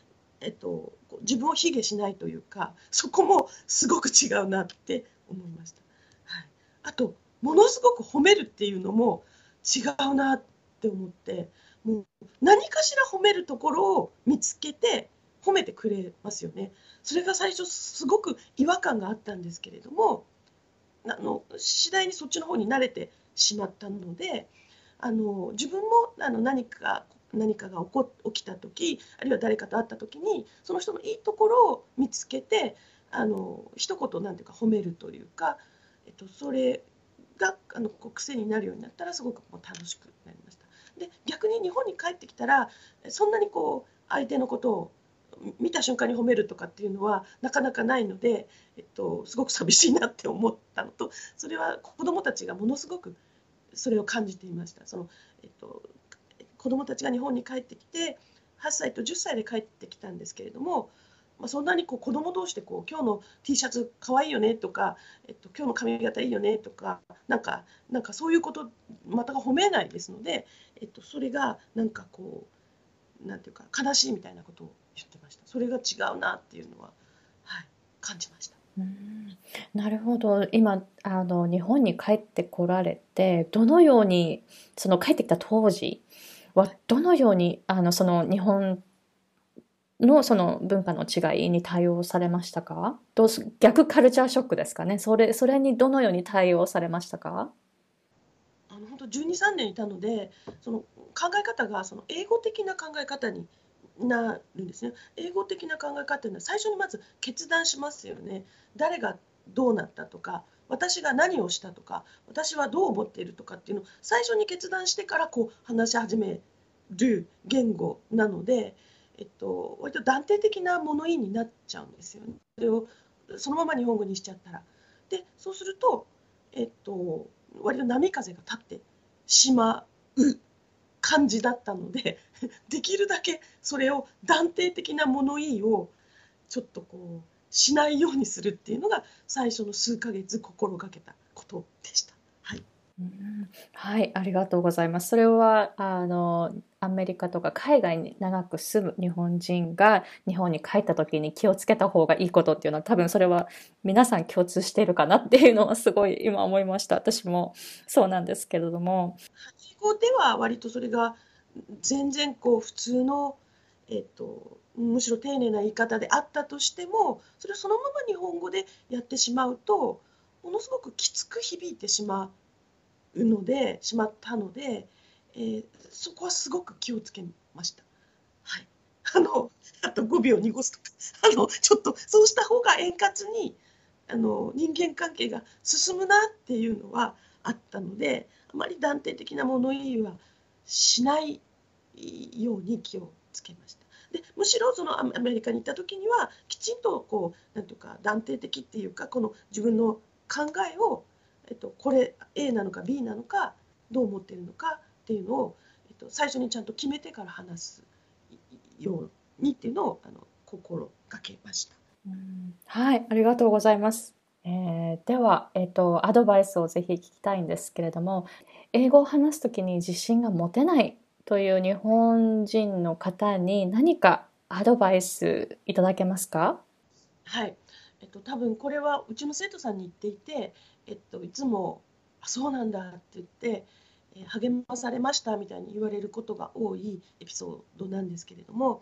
えっと、自分を卑下しないというかそこもすごく違うなって思いました。はい、あとものすごく褒めるっていうのも違うなって思ってもう何かしら褒めるところを見つけて褒めてくれますよね。それが最初すごく違和感があったんですけれどもあの次第にそっちの方に慣れてしまったのであの自分もあの何か何かが起こ起きた時あるいは誰かと会った時にその人のいいところを見つけてあの一言なんていうか褒めるというか、えっと、それがあの癖になるようになったらすごくもう楽しくなりました。で逆日本に帰ってきたらそんなにこう相手のことを見た瞬間に褒めるとかっていうのはなかなかないので、えっと、すごく寂しいなって思ったのとそれは子どもたちがものすごくそれを感じていました。その、えっと、子どもたちが日本に帰ってきて8歳と10歳で帰ってきたんですけれども、まあ、そんなにこう子ども同士でこう今日の T シャツかわいいよねとか、えっと、今日の髪型いいよねとかなんかなんかそういうことまた褒めないですので、えっと、それがなんかこうなんていうか悲しいみたいなことを言ってました。それが違うなっていうのは、はい、感じました。
うん。なるほど。今あの日本に帰ってこられてどのようにその帰ってきた当時はどのようにあのその日本のその文化の違いに対応されましたか？どう逆カルチャーショックですかね？それそれにどのように対応されましたか？
あの本当12、3年いたのでその考え方がその英語的な考え方になるんですね。英語的な考え方というのは最初にまず決断しますよね。誰がどうなったとか私が何をしたとか私はどう思っているとかっていうのを最初に決断してからこう話し始める言語なので、えっと、割と断定的な物言いになっちゃうんですよね。それをそのまま日本語にしちゃったら。でそうすると、えっと、割と波風が立ってしまう感じだったので できるだけそれを断定的な物言いをちょっとこうしないようにするっていうのが最初の数ヶ月心がけたことでした。はい、
うん、はい、ありがとうございます。それはあのアメリカとか海外に長く住む日本人が日本に帰った時に気をつけた方がいいことっていうのは多分それは皆さん共通しているかなっていうのはすごい今思いました。私もそうなんですけれども。
語では割とそれが全然こう普通の、えっと、むしろ丁寧な言い方であったとしてもそれをそのまま日本語でやってしまうとものすごくきつく響いてしまうのでしまったので、えー、そこはすごく気をつけました。はい、あのあと5秒濁すとか あのちょっとそうした方が円滑にあの人間関係が進むなっていうのはあったのであまり断定的な物言いはしないように気をつけました。でむしろそのアメリカに行った時にはきちんとこうなんとか断定的っていうかこの自分の考えを、えっと、これ A なのか B なのかどう思ってるのかっていうのを、えっと、最初にちゃんと決めてから話すようにっていうのをあの心がけました。
はい、ありがとうございます。えー、では、えっ、と、アドバイスをぜひ聞きたいんですけれども、英語を話すときに自信が持てないという日本人の方に何かアドバイスいただけますか？
はい、えっと、多分これはうちの生徒さんに言っていて、えっと、いつも「あそうなんだ」って言って、えー、励まされましたみたいに言われることが多いエピソードなんですけれども、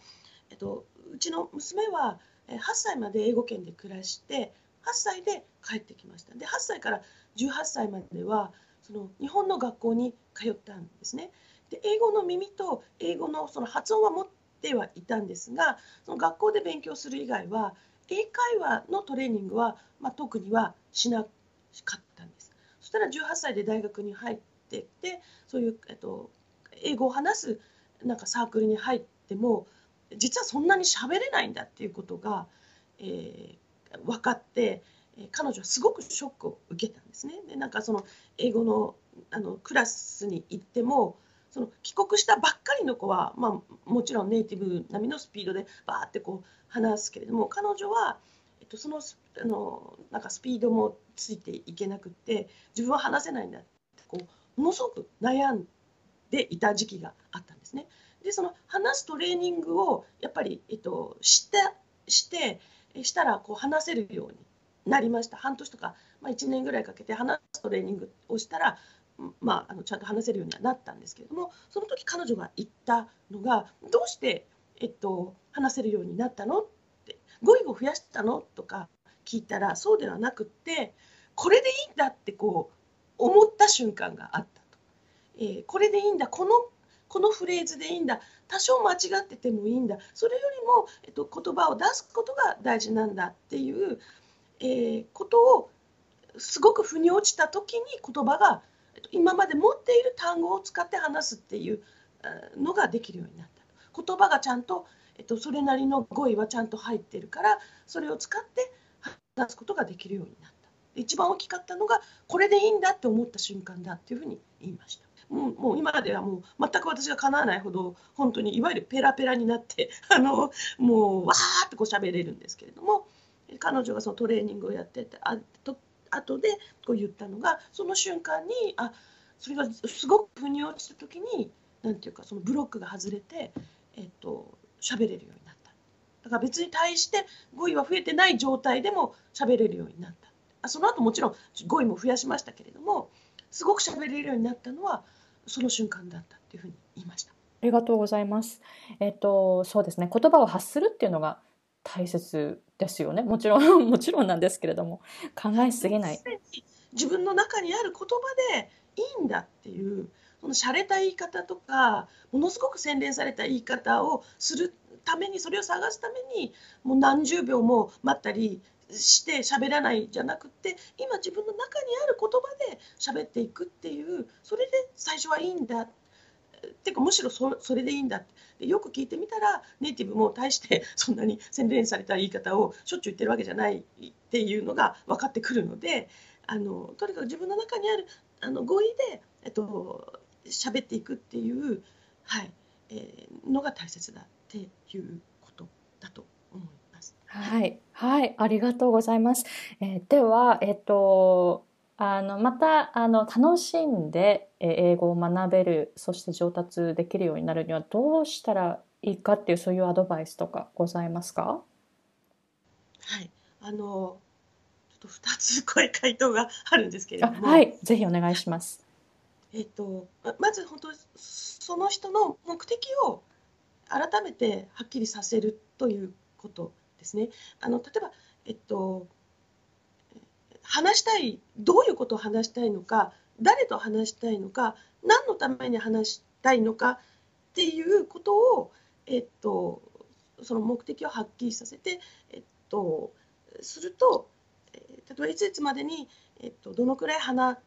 えっと、うちの娘は8歳まで英語圏で暮らして8歳で帰ってきましたで8歳から18歳まではその日本の学校に通ったんですね。で英語の耳と英語のその発音は持ってはいたんですがその学校で勉強する以外は英会話のトレーニングは、まあ、特にはしなかったんです。そしたら18歳で大学に入っていてそういう、えっと、英語を話すなんかサークルに入っても実はそんなに喋れないんだっていうことが、えー、分かって彼女はすごくショックを受けたんですね。でなんかその英語のあのクラスに行ってもその帰国したばっかりの子は、まあ、もちろんネイティブ並みのスピードでバーってこう話すけれども彼女は、えっと、そのあのなんかスピードもついていけなくって自分は話せないんだってこうものすごく悩んでいた時期があったんですね。でその話すトレーニングをやっぱり、えっと、してしてしたらこう話せるようになりました半年とか、まあ、1年ぐらいかけて話すトレーニングをしたらまあ、あのちゃんと話せるようにはなったんですけれどもその時彼女が言ったのがどうして、えっと、話せるようになったのって語彙を増やしたのとか聞いたらそうではなくってこれでいいんだってこう思った瞬間があったと、えー、これでいいんだ。このこのフレーズでいいんだ。多少間違っててもいいんだ。それよりも、えっと、言葉を出すことが大事なんだっていう、えー、ことをすごく腑に落ちた時に言葉が今まで持っている単語を使って話すっていうのができるようになった言葉がちゃんと、えっと、それなりの語彙はちゃんと入ってるからそれを使って話すことができるようになった。一番大きかったのがこれでいいんだって思った瞬間だっていうふうに言いました。もうもう今ではもう全く私が叶わないほど本当にいわゆるペラペラになって あのもうわーってこう喋れるんですけれども彼女がそのトレーニングをやっててあと後でこう言ったのがその瞬間にあそれがすごく腑に落ちた時に何て言うかそのブロックが外れてえっと喋れるようになった。だから別に対して語彙は増えてない状態でも喋れるようになった。その後もちろん語彙も増やしましたけれどもすごく喋れるようになったのはその瞬間だったっていうふうに言いました。
ありがとうございます。えっとそうですね言葉を発するっていうのが大切ですよねもちろん もちろんなんですけれども考えすぎない
自分の中にある言葉でいいんだっていうその洒落た言い方とかものすごく洗練された言い方をするためにそれを探すためにもう何十秒も待ったりして喋らないじゃなくて今自分の中にある言葉で喋っていくっていうそれで最初はいいんだってかむしろそれでいいんだってよく聞いてみたらネイティブも大してそんなに洗練された言い方をしょっちゅう言ってるわけじゃないっていうのが分かってくるのであのとにかく自分の中にあるあの語彙で、えっと喋っていくっていう、はいえー、のが大切だっていうことだと。
はい、はい、ありがとうございます。えー、では、えっとあのまたあの楽しんで英語を学べるそして上達できるようになるにはどうしたらいいかっていうそういうアドバイスとかございますか？
はい。あのちょっと2つ声回答があるんですけれども。
はい。ぜひお願いします。
えっとまず本当その人の目的を改めてはっきりさせるということですね。あの例えばえっと話したいどういうことを話したいのか誰と話したいのか何のために話したいのかっていうことを、えっと、その目的をはっきりさせて、えっと、すると、例えばいついつまでに、えっと、どのくらい話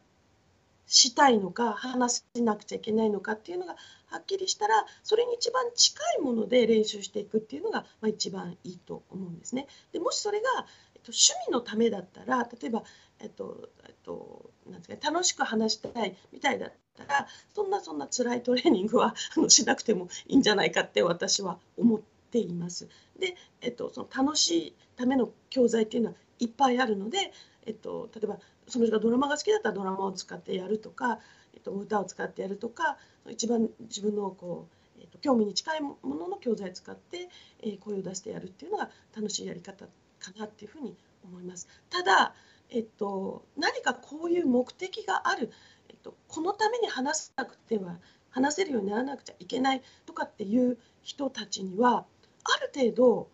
したいのか話せなくちゃいけないのかっていうのがはっきりしたらそれに一番近いもので練習していくっていうのが、まあ、一番いいと思うんですね。でもしそれが、えっと、趣味のためだったら例えば、えっとえっと、なんですか、楽しく話したいみたいだったらそんなそんな辛いトレーニングはあのしなくてもいいんじゃないかって私は思っています。で、えっと、その楽しいための教材っていうのはいっぱいあるので、えっと、例えばその人がドラマが好きだったらドラマを使ってやるとか、えっと、歌を使ってやるとか一番自分のこう、えっと、興味に近いものの教材を使って、えー、声を出してやるっていうのが楽しいやり方かなっていうふうに思います。ただ、えっと、何かこういう目的がある、えっと、このために話さなくては話せるようにならなくちゃいけないとかっていう人たちにはある程度、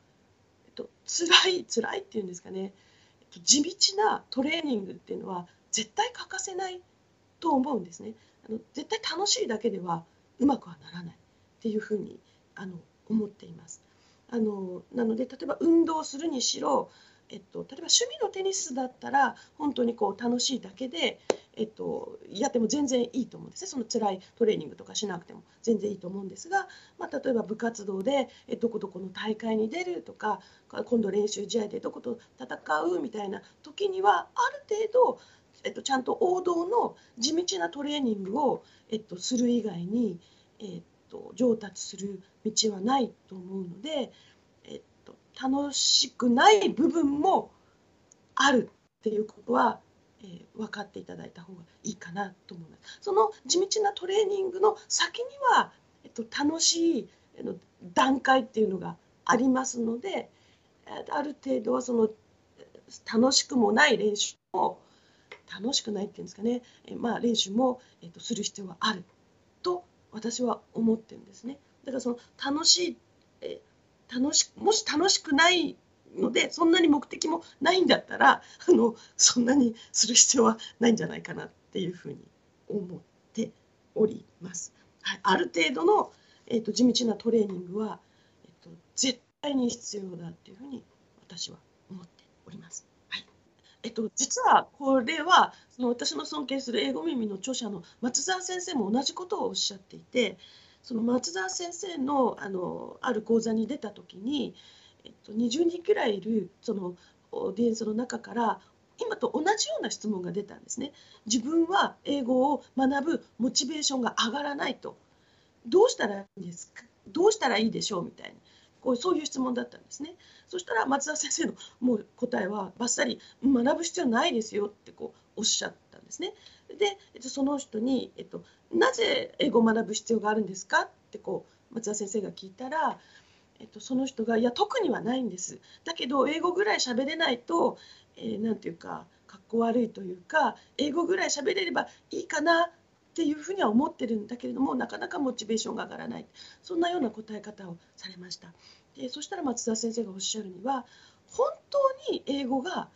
えっと辛い辛いっていうんですかね地道なトレーニングっていうのは絶対欠かせないと思うんですね。あの絶対楽しいだけではうまくはならないっていうふうにあの思っています。あのなので例えば運動するにしろえっと、例えば趣味のテニスだったら本当にこう楽しいだけで、えっと、やっても全然いいと思うんですねその辛いトレーニングとかしなくても全然いいと思うんですが、まあ、例えば部活動でどこどこの大会に出るとか今度練習試合でどこと戦うみたいな時にはある程度、えっと、ちゃんと王道の地道なトレーニングを、えっと、する以外に、えっと、上達する道はないと思うので。楽しくない部分もあるっていうことは、えー、分かっていただいた方がいいかなと思います。その地道なトレーニングの先には、えっと、楽しい段階っていうのがありますのである程度はその楽しくもない練習も楽しくないっていうんですかね、えまあ、練習も、えっと、する必要はあると私は思ってるんですね。だからその楽しい、え楽しもし楽しくないのでそんなに目的もないんだったら あのそんなにする必要はないんじゃないかなっていうふうに思っております。はい、ある程度の、えーと、地道なトレーニングは、えーと、絶対に必要だっていうふうに私は思っております。はいえっと、実はこれはその私の尊敬する英語耳の著者の松澤先生も同じことをおっしゃっていてその松澤先生のあのある講座に出た時に、えっと、20人くらいいるそのオーディエンスの中から今と同じような質問が出たんですね。自分は英語を学ぶモチベーションが上がらないと。どうしたらいいんですか？どうしたらいいでしょうみたいな。こうそういう質問だったんですね。そしたら松田先生のもう答えはばっさり学ぶ必要ないですよってこうおっしゃったんですね。で、その人に、えっと、なぜ英語を学ぶ必要があるんですか？ってこう松田先生が聞いたら、えっと、その人が「いや特にはないんです」だけど英語ぐらい喋れないと何、えー、て言うかかっこ悪いというか英語ぐらい喋れればいいかなっていうふうには思ってるんだけれどもなかなかモチベーションが上がらない。そんなような答え方をされました。でそしたら松田先生がおっしゃるには本当に英語が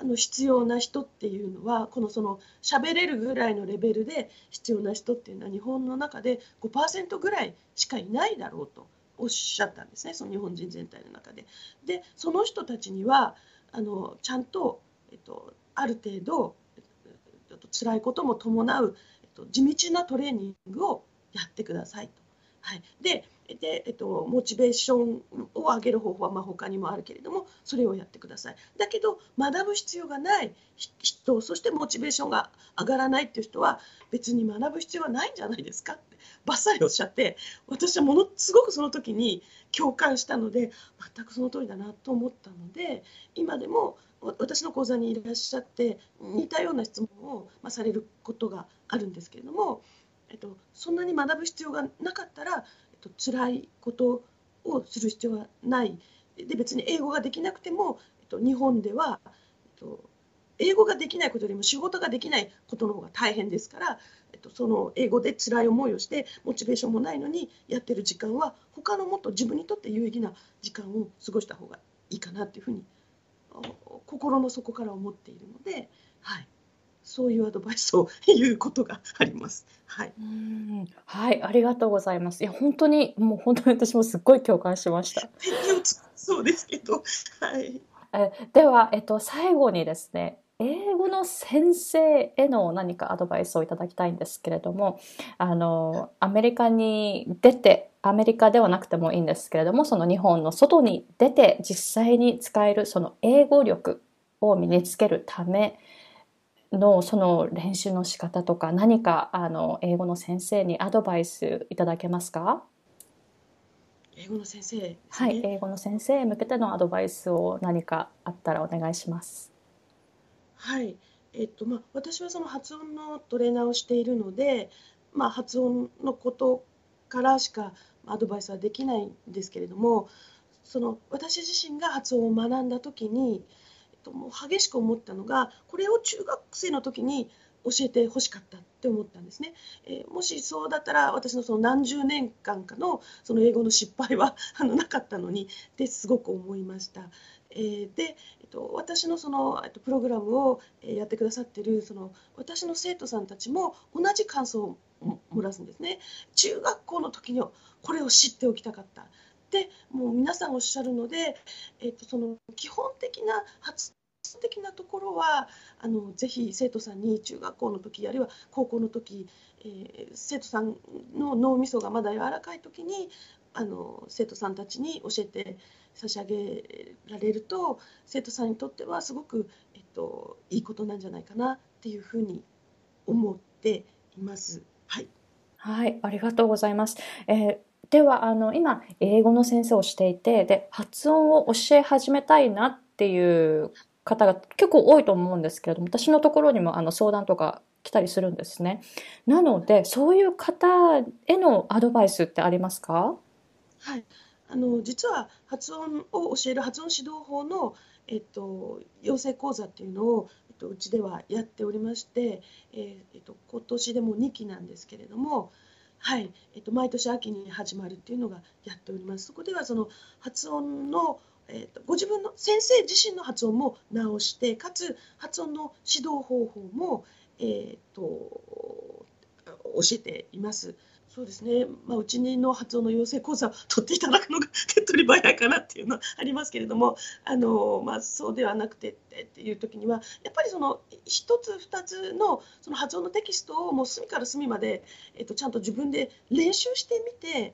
あの必要な人っていうのはこのその喋れるぐらいのレベルで必要な人っていうのは日本の中で5%ぐらいしかいないだろうとおっしゃったんですねその日本人全体の中で。でその人たちにはあのちゃんと、えっと、ある程度、えっと、辛いことも伴う、えっと、地道なトレーニングをやってくださいと。はい、でで、えっと、モチベーションを上げる方法はまあ他にもあるけれどもそれをやってください。だけど学ぶ必要がない人そしてモチベーションが上がらないっていう人は別に学ぶ必要はないんじゃないですか？ってばっさりおっしゃって私はものすごくその時に共感したので全くその通りだなと思ったので今でも私の講座にいらっしゃって似たような質問を、されることがあるんですけれどもえっと、そんなに学ぶ必要がなかったら、えっと辛いことをする必要はない。で別に英語ができなくても、えっと、日本では、えっと、英語ができないことよりも仕事ができないことの方が大変ですから、えっと、その英語で辛い思いをしてモチベーションもないのにやってる時間は他のもっと自分にとって有意義な時間を過ごした方がいいかなっていうふうに心の底から思っているので、はい、そういうアドバイスを言うことがあります。はい。
はい、ありがとうございます。いや、本当に、もう本当に私もすっごい共感しました。
そうですけど、はい。
え、では、えっと、最後にですね、英語の先生への何かアドバイスをいただきたいんですけれども、あの、アメリカに出て、アメリカではなくてもいいんですけれども、その日本の外に出て実際に使えるその英語力を身につけるためのその練習の仕方とか何かあの英語の先生にアドバイスいただけますか？
英語の先生、ね、
はい、英語の先生へ向けてのアドバイスを何かあったらお願いします。
はい、えっとまあ、私はその発音のトレーナーをしているので、まあ、発音のことからしかアドバイスはできないんですけれどもその私自身が発音を学んだ時に、と、もう激しく思ったのがこれを中学生の時に教えてほしかったって思ったんですね、えー、もしそうだったら私のその何十年間かのその英語の失敗は あのなかったのにってすごく思いました。えー、で、えっと、私のその、と、プログラムをやってくださってるその私の生徒さんたちも同じ感想を漏らすんですね。中学校の時にこれを知っておきたかった。でもう皆さんおっしゃるので、えっと、その基本的な発的なところはあのぜひ生徒さんに中学校の時あるいは高校の時、えー、生徒さんの脳みそがまだ柔らかい時にあの生徒さんたちに教えて差し上げられると生徒さんにとってはすごく、えっと、いいことなんじゃないかなっていうふうに思っています。はい、
はい、ありがとうございます。えーではあの今英語の先生をしていてで発音を教え始めたいなっていう方が結構多いと思うんですけれども私のところにもあの相談とか来たりするんですね。なのでそういう方へのアドバイスってありますか？
はいあの実は発音を教える発音指導法の、えっと、養成講座っていうのを、えっと、うちではやっておりまして、え、っと、今年でも2期なんですけれども、はいえっと、毎年秋に始まるっていうのがやっております。そこではその発音のえーと、ご自分の先生自身の発音も直してかつ発音の指導方法も、えーと教えています。そうですね、まあ、うちの発音の養成講座を取っていただくのが手っ取り早いかなっていうのはありますけれどもあの、まあ、そうではなくてっていう時にはやっぱりその1つ2つのその発音のテキストをもう隅から隅まで、えっと、ちゃんと自分で練習してみて、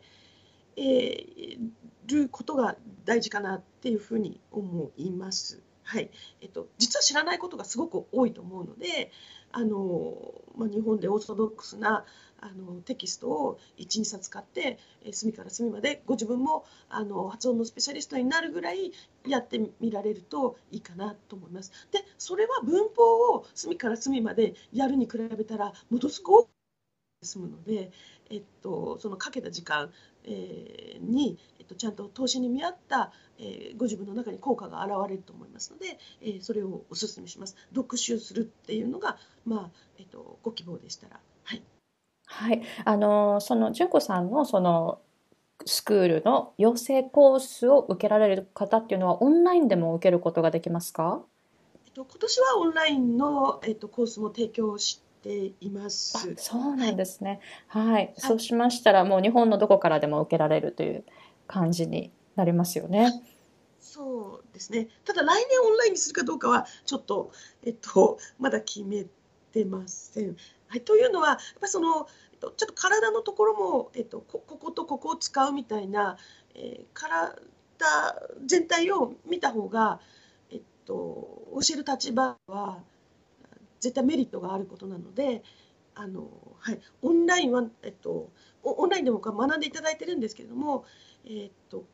えー、ることが大事かなっていうふうに思います。はいえっと、実は知らないことがすごく多いと思うのであの、まあ、日本でオーソドックスなあのテキストを12冊買って、え隅から隅までご自分もあの発音のスペシャリストになるぐらいやってみられるといいかなと思います。でそれは文法を隅から隅までやるに比べたらものすごく済むので、えっと、そのかけた時間、えー、に、えっと、ちゃんと投資に見合った、えー、ご自分の中に効果が現れると思いますので、えー、それをお勧めします。読習するっていうのが、まあえっと、ご希望でしたら。はい
はい。あの、その、純子さんの、その、スクールの養成コースを受けられる方っていうのは、オンラインでも受けることができますか？
えっと、今年はオンラインの、えっと、コースも提供しています。
そうなんですね。はい。はい、そうしましたら、もう日本のどこからでも受けられるという感じになりますよね。
そうですね。ただ来年オンラインにするかどうかはちょっとえっとまだ決めてません。はい、というのはやっぱそのちょっと体のところも、えっと、こことここを使うみたいな、えー、体全体を見た方が、えっと、教える立場は絶対メリットがあることなのであの、はい、オンラインは、えっと、オンラインでも学んでいただいてるんですけれども、えっと、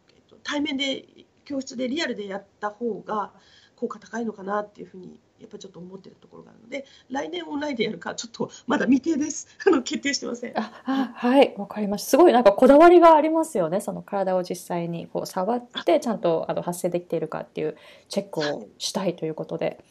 対面で教室でリアルでやった方が効果高いのかなっていうふうにやっぱりちょっと思ってるところがあるので来年オンラインでやるかちょっとまだ未定です。あの決定してません。
あはいわかりました。すごいなんかこだわりがありますよね。その体を実際にこう触ってちゃんとあの発声できているかっていうチェックをしたいということで。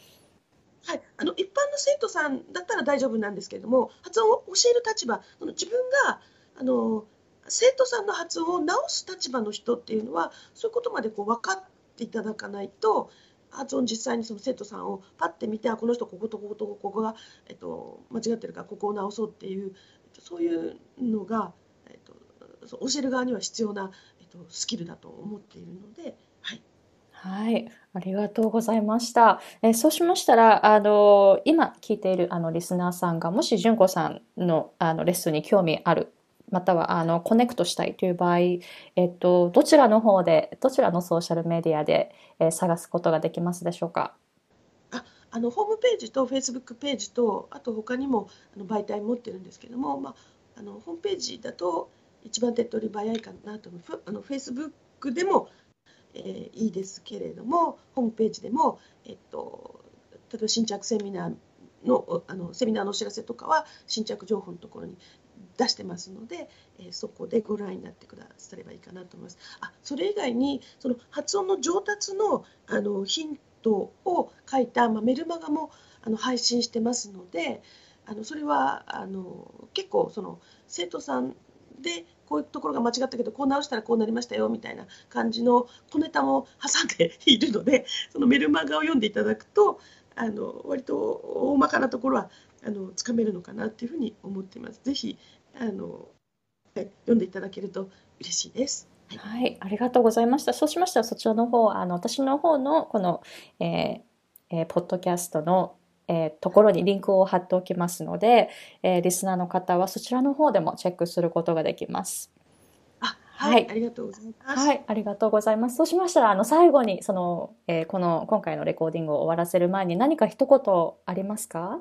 はい、あの一般の生徒さんだったら大丈夫なんですけれども発音を教える立場その自分があの生徒さんの発音を直す立場の人っていうのはそういうことまでこう分かっていただかないと発音実際にその生徒さんをパッて見てあこの人こことこことここが、えっと、間違ってるからここを直そうっていうそういうのが、えっと、教える側には必要な、えっと、スキルだと思っているので、はい、
はい、ありがとうございました。えそうしましたら、あの、今聞いているあのリスナーさんが、もし純子さんのあのレッスンに興味ある、またはあのコネクトしたいという場合、えっと、どちらの方で、どちらのソーシャルメディアで、え探すことができますでしょうか？
ああのホームページとフェイスブックページと、あと他にもあの媒体持ってるんですけども、まあ、あのホームページだと一番手っ取り早いかなと思う。あのフェイスブックでもえー、いいですけれどもホームページでも、えっと、例えば新着セミナーのあのセミナーのお知らせとかは新着情報のところに出してますので、えー、そこでご覧になってくださればいいかなと思います。あそれ以外にその発音の上達のあのヒントを書いた、まあ、メルマガもあの配信してますのであのそれはあの結構その生徒さんでこういうところが間違ったけどこう直したらこうなりましたよみたいな感じの小ネタも挟んで いるのでそのメルマガを読んでいただくとあの割と大まかなところはあのつかめるのかなっていうふうに思っています。ぜひあの、はい、読んでいただけると嬉しいです。
はい、ありがとうございました。そうしましたらそちらの方あの私の方のこの、えーえー、ポッドキャストのえー、ところにリンクを貼っておきますので、えー、リスナーの方はそちらの方でもチェックすることができます。
あはい、ありがとうございます。
はい、ありがとうございます。そうしましたら、あの、最後に、その、えー、この、今回のレコーディングを終わらせる前に何か一言ありますか？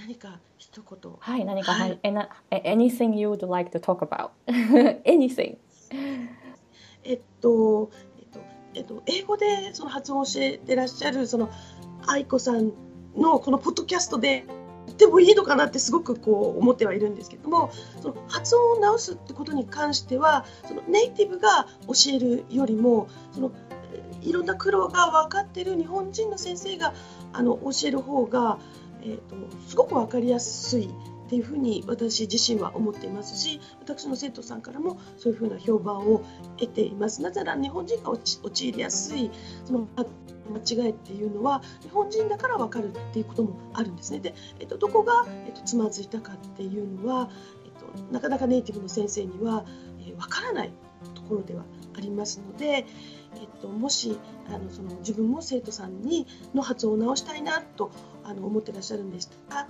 何か一言。
はい、何か、はい、anything you would like to talk about? anything.
えっと、えっと、えっと、英語でその発音を教えてらっしゃる、その、愛子さんのこのポッドキャストででもいいのかなってすごくこう思ってはいるんですけどもその発音を直すってことに関してはそのネイティブが教えるよりもそのいろんな苦労が分かってる日本人の先生があの教える方が、えーと、すごく分かりやすいっていうふうに私自身は思っていますし私の生徒さんからもそういうふうな評判を得ています。なぜなら日本人が陥りやすいその間違いっていうのは日本人だから分かるっていうこともあるんですね。で、えっと、どこが、えっと、つまずいたかっていうのは、えっと、なかなかネイティブの先生には、えー、分からないところではありますので、えっと、もしあのその自分も生徒さんにの発音を直したいなとあの思ってらっしゃるんでした。ら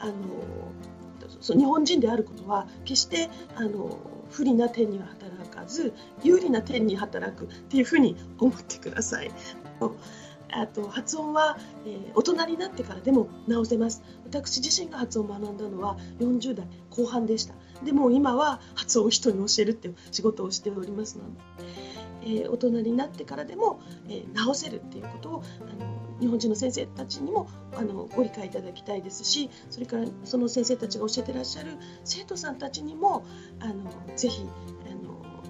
あのそ日本人であることは決してあの不利な点には働かず有利な点に働くっていうふうに思ってください。あと発音は、えー、大人になってからでも直せます。私自身が発音を学んだのは40代後半でした。でも今は発音を人に教えるっていう仕事をしておりますので、えー、大人になってからでも、えー、直せるっていうことをあの日本人の先生たちにもあのご理解いただきたいですしそれからその先生たちが教えてらっしゃる生徒さんたちにもあのぜひ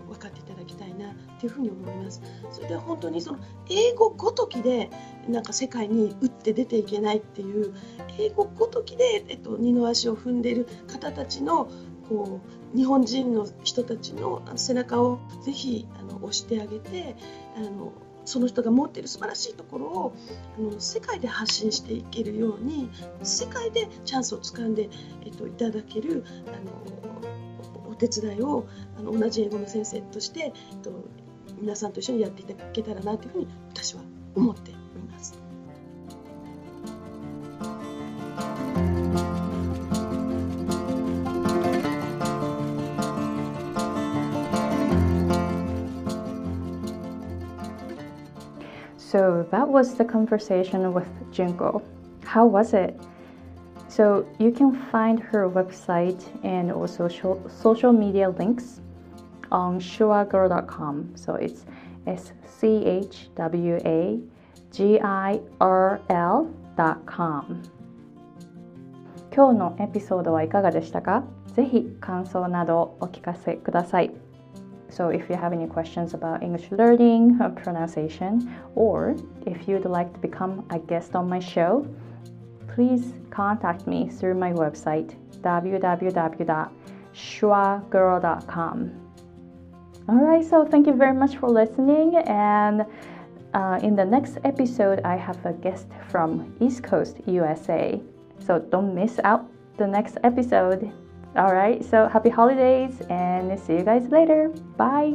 分かっていただきたいなというふうに思います。それで本当にその英語ごときでなんか世界に打って出ていけないっていう英語ごときで、えっと、二の足を踏んでいる方たちのこう日本人の人たちの背中をぜひあの押してあげてあのその人が持っている素晴らしいところをあの世界で発信していけるように世界でチャンスをつかんで、えっと、いただけるあのお手伝いをあの同じ英語の先生として、えっと、皆さんと一緒にやっていただけたらなというふうに私は思って
So that was the conversation with Junko. How was it? So you can find her website and also social media links on shuagirl.com. So it's S C H W A G I R L.com 今日のエピソードはいかがでしたかぜひ感想などお聞かせください。 So if you have any questions about English learning, uh, pronunciation, or if you'd like to become a guest on my show, please contact me through my website www.shuagirl.com. Alright, so thank you very much for listening and uh, in the next episode, I have a guest from East Coast, USA. So don't miss out the next episode. All right, so happy holidays and see you guys later. Bye.